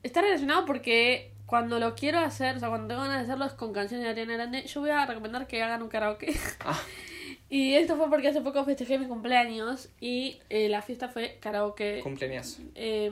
Está relacionado porque cuando lo quiero hacer, o sea, cuando tengo ganas de hacerlo es con canciones de Ariana Grande, yo voy a recomendar que hagan un karaoke. Ah, Y esto fue porque hace poco festejé mi cumpleaños y eh, la fiesta fue karaoke. cumpleaños. Eh,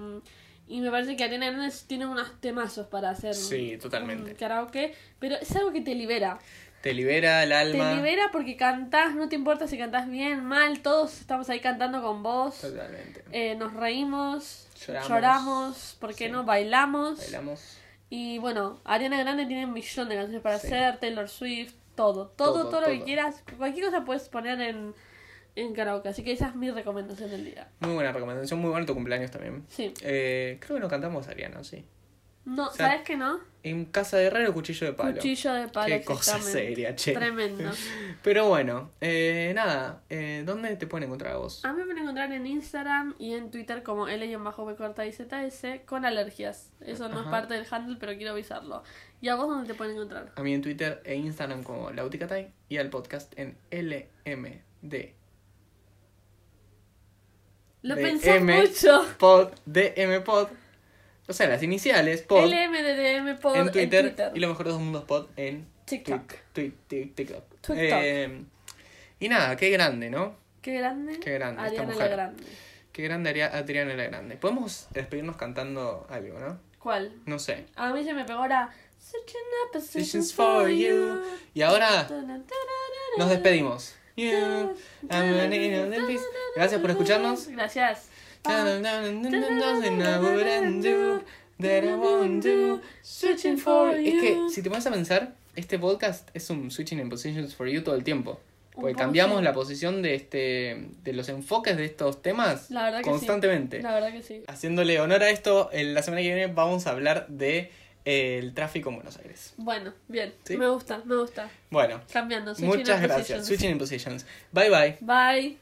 y me parece que Ariana Grande tiene unos temazos para hacer Sí, totalmente. un karaoke, pero es algo que te libera. Te libera el alma. Te libera porque cantás, no te importa si cantás bien, mal, todos estamos ahí cantando con vos. Totalmente. Eh, nos reímos, Lloramos. lloramos, ¿por qué Sí. no? Bailamos. Bailamos. Y bueno, Ariana Grande tiene un millón de canciones para Sí. hacer, Taylor Swift, todo, todo, todo, Todo, lo que quieras, cualquier cosa puedes poner en, en karaoke. Así que esa es mi recomendación del día. Muy buena recomendación, muy bueno tu cumpleaños también. Sí. Eh, creo que no cantamos Ariana, sí. No, O sea, ¿sabes qué no? En casa de herrero, cuchillo de palo. Cuchillo de palo. Qué cosa seria, che. Tremendo. Pero bueno, eh, nada, eh, ¿dónde te pueden encontrar a vos? A mí me pueden encontrar en Instagram y en Twitter como L-B corta y ZS con alergias. Eso no es parte del handle, pero quiero avisarlo. ¿Y a vos dónde te pueden encontrar? A mí en Twitter e Instagram como Lauticatay y al podcast en LMD. Lo pensé M. mucho. Pod, DM Pod. O sea, las iniciales, Pod LMDDM por en Twitter, y lo mejor de dos mundos Pod en TikTok. TikTok. Eh, y nada, qué grande, ¿no? Qué grande. Qué grande esta Ariana mujer. la Grande. Qué grande Adriana la Grande. Podemos despedirnos cantando algo, ¿no? ¿Cuál? No sé. A mí se me pegó la Positions positions for you. Y ahora nos despedimos. You. Gracias por escucharnos. Gracias. Switching for you. Es que si te pones a pensar, este podcast es un switching in positions for you todo el tiempo. Porque cambiamos sí. la posición de este de los enfoques de estos temas La verdad que constantemente. sí. La verdad que sí. Haciéndole honor a esto, en la semana que viene vamos a hablar de el tráfico en Buenos Aires. Bueno, bien. ¿Sí? Me gusta, me gusta. Bueno, Cambiando. switching muchas gracias. positions. Switching in positions. Bye bye. Bye.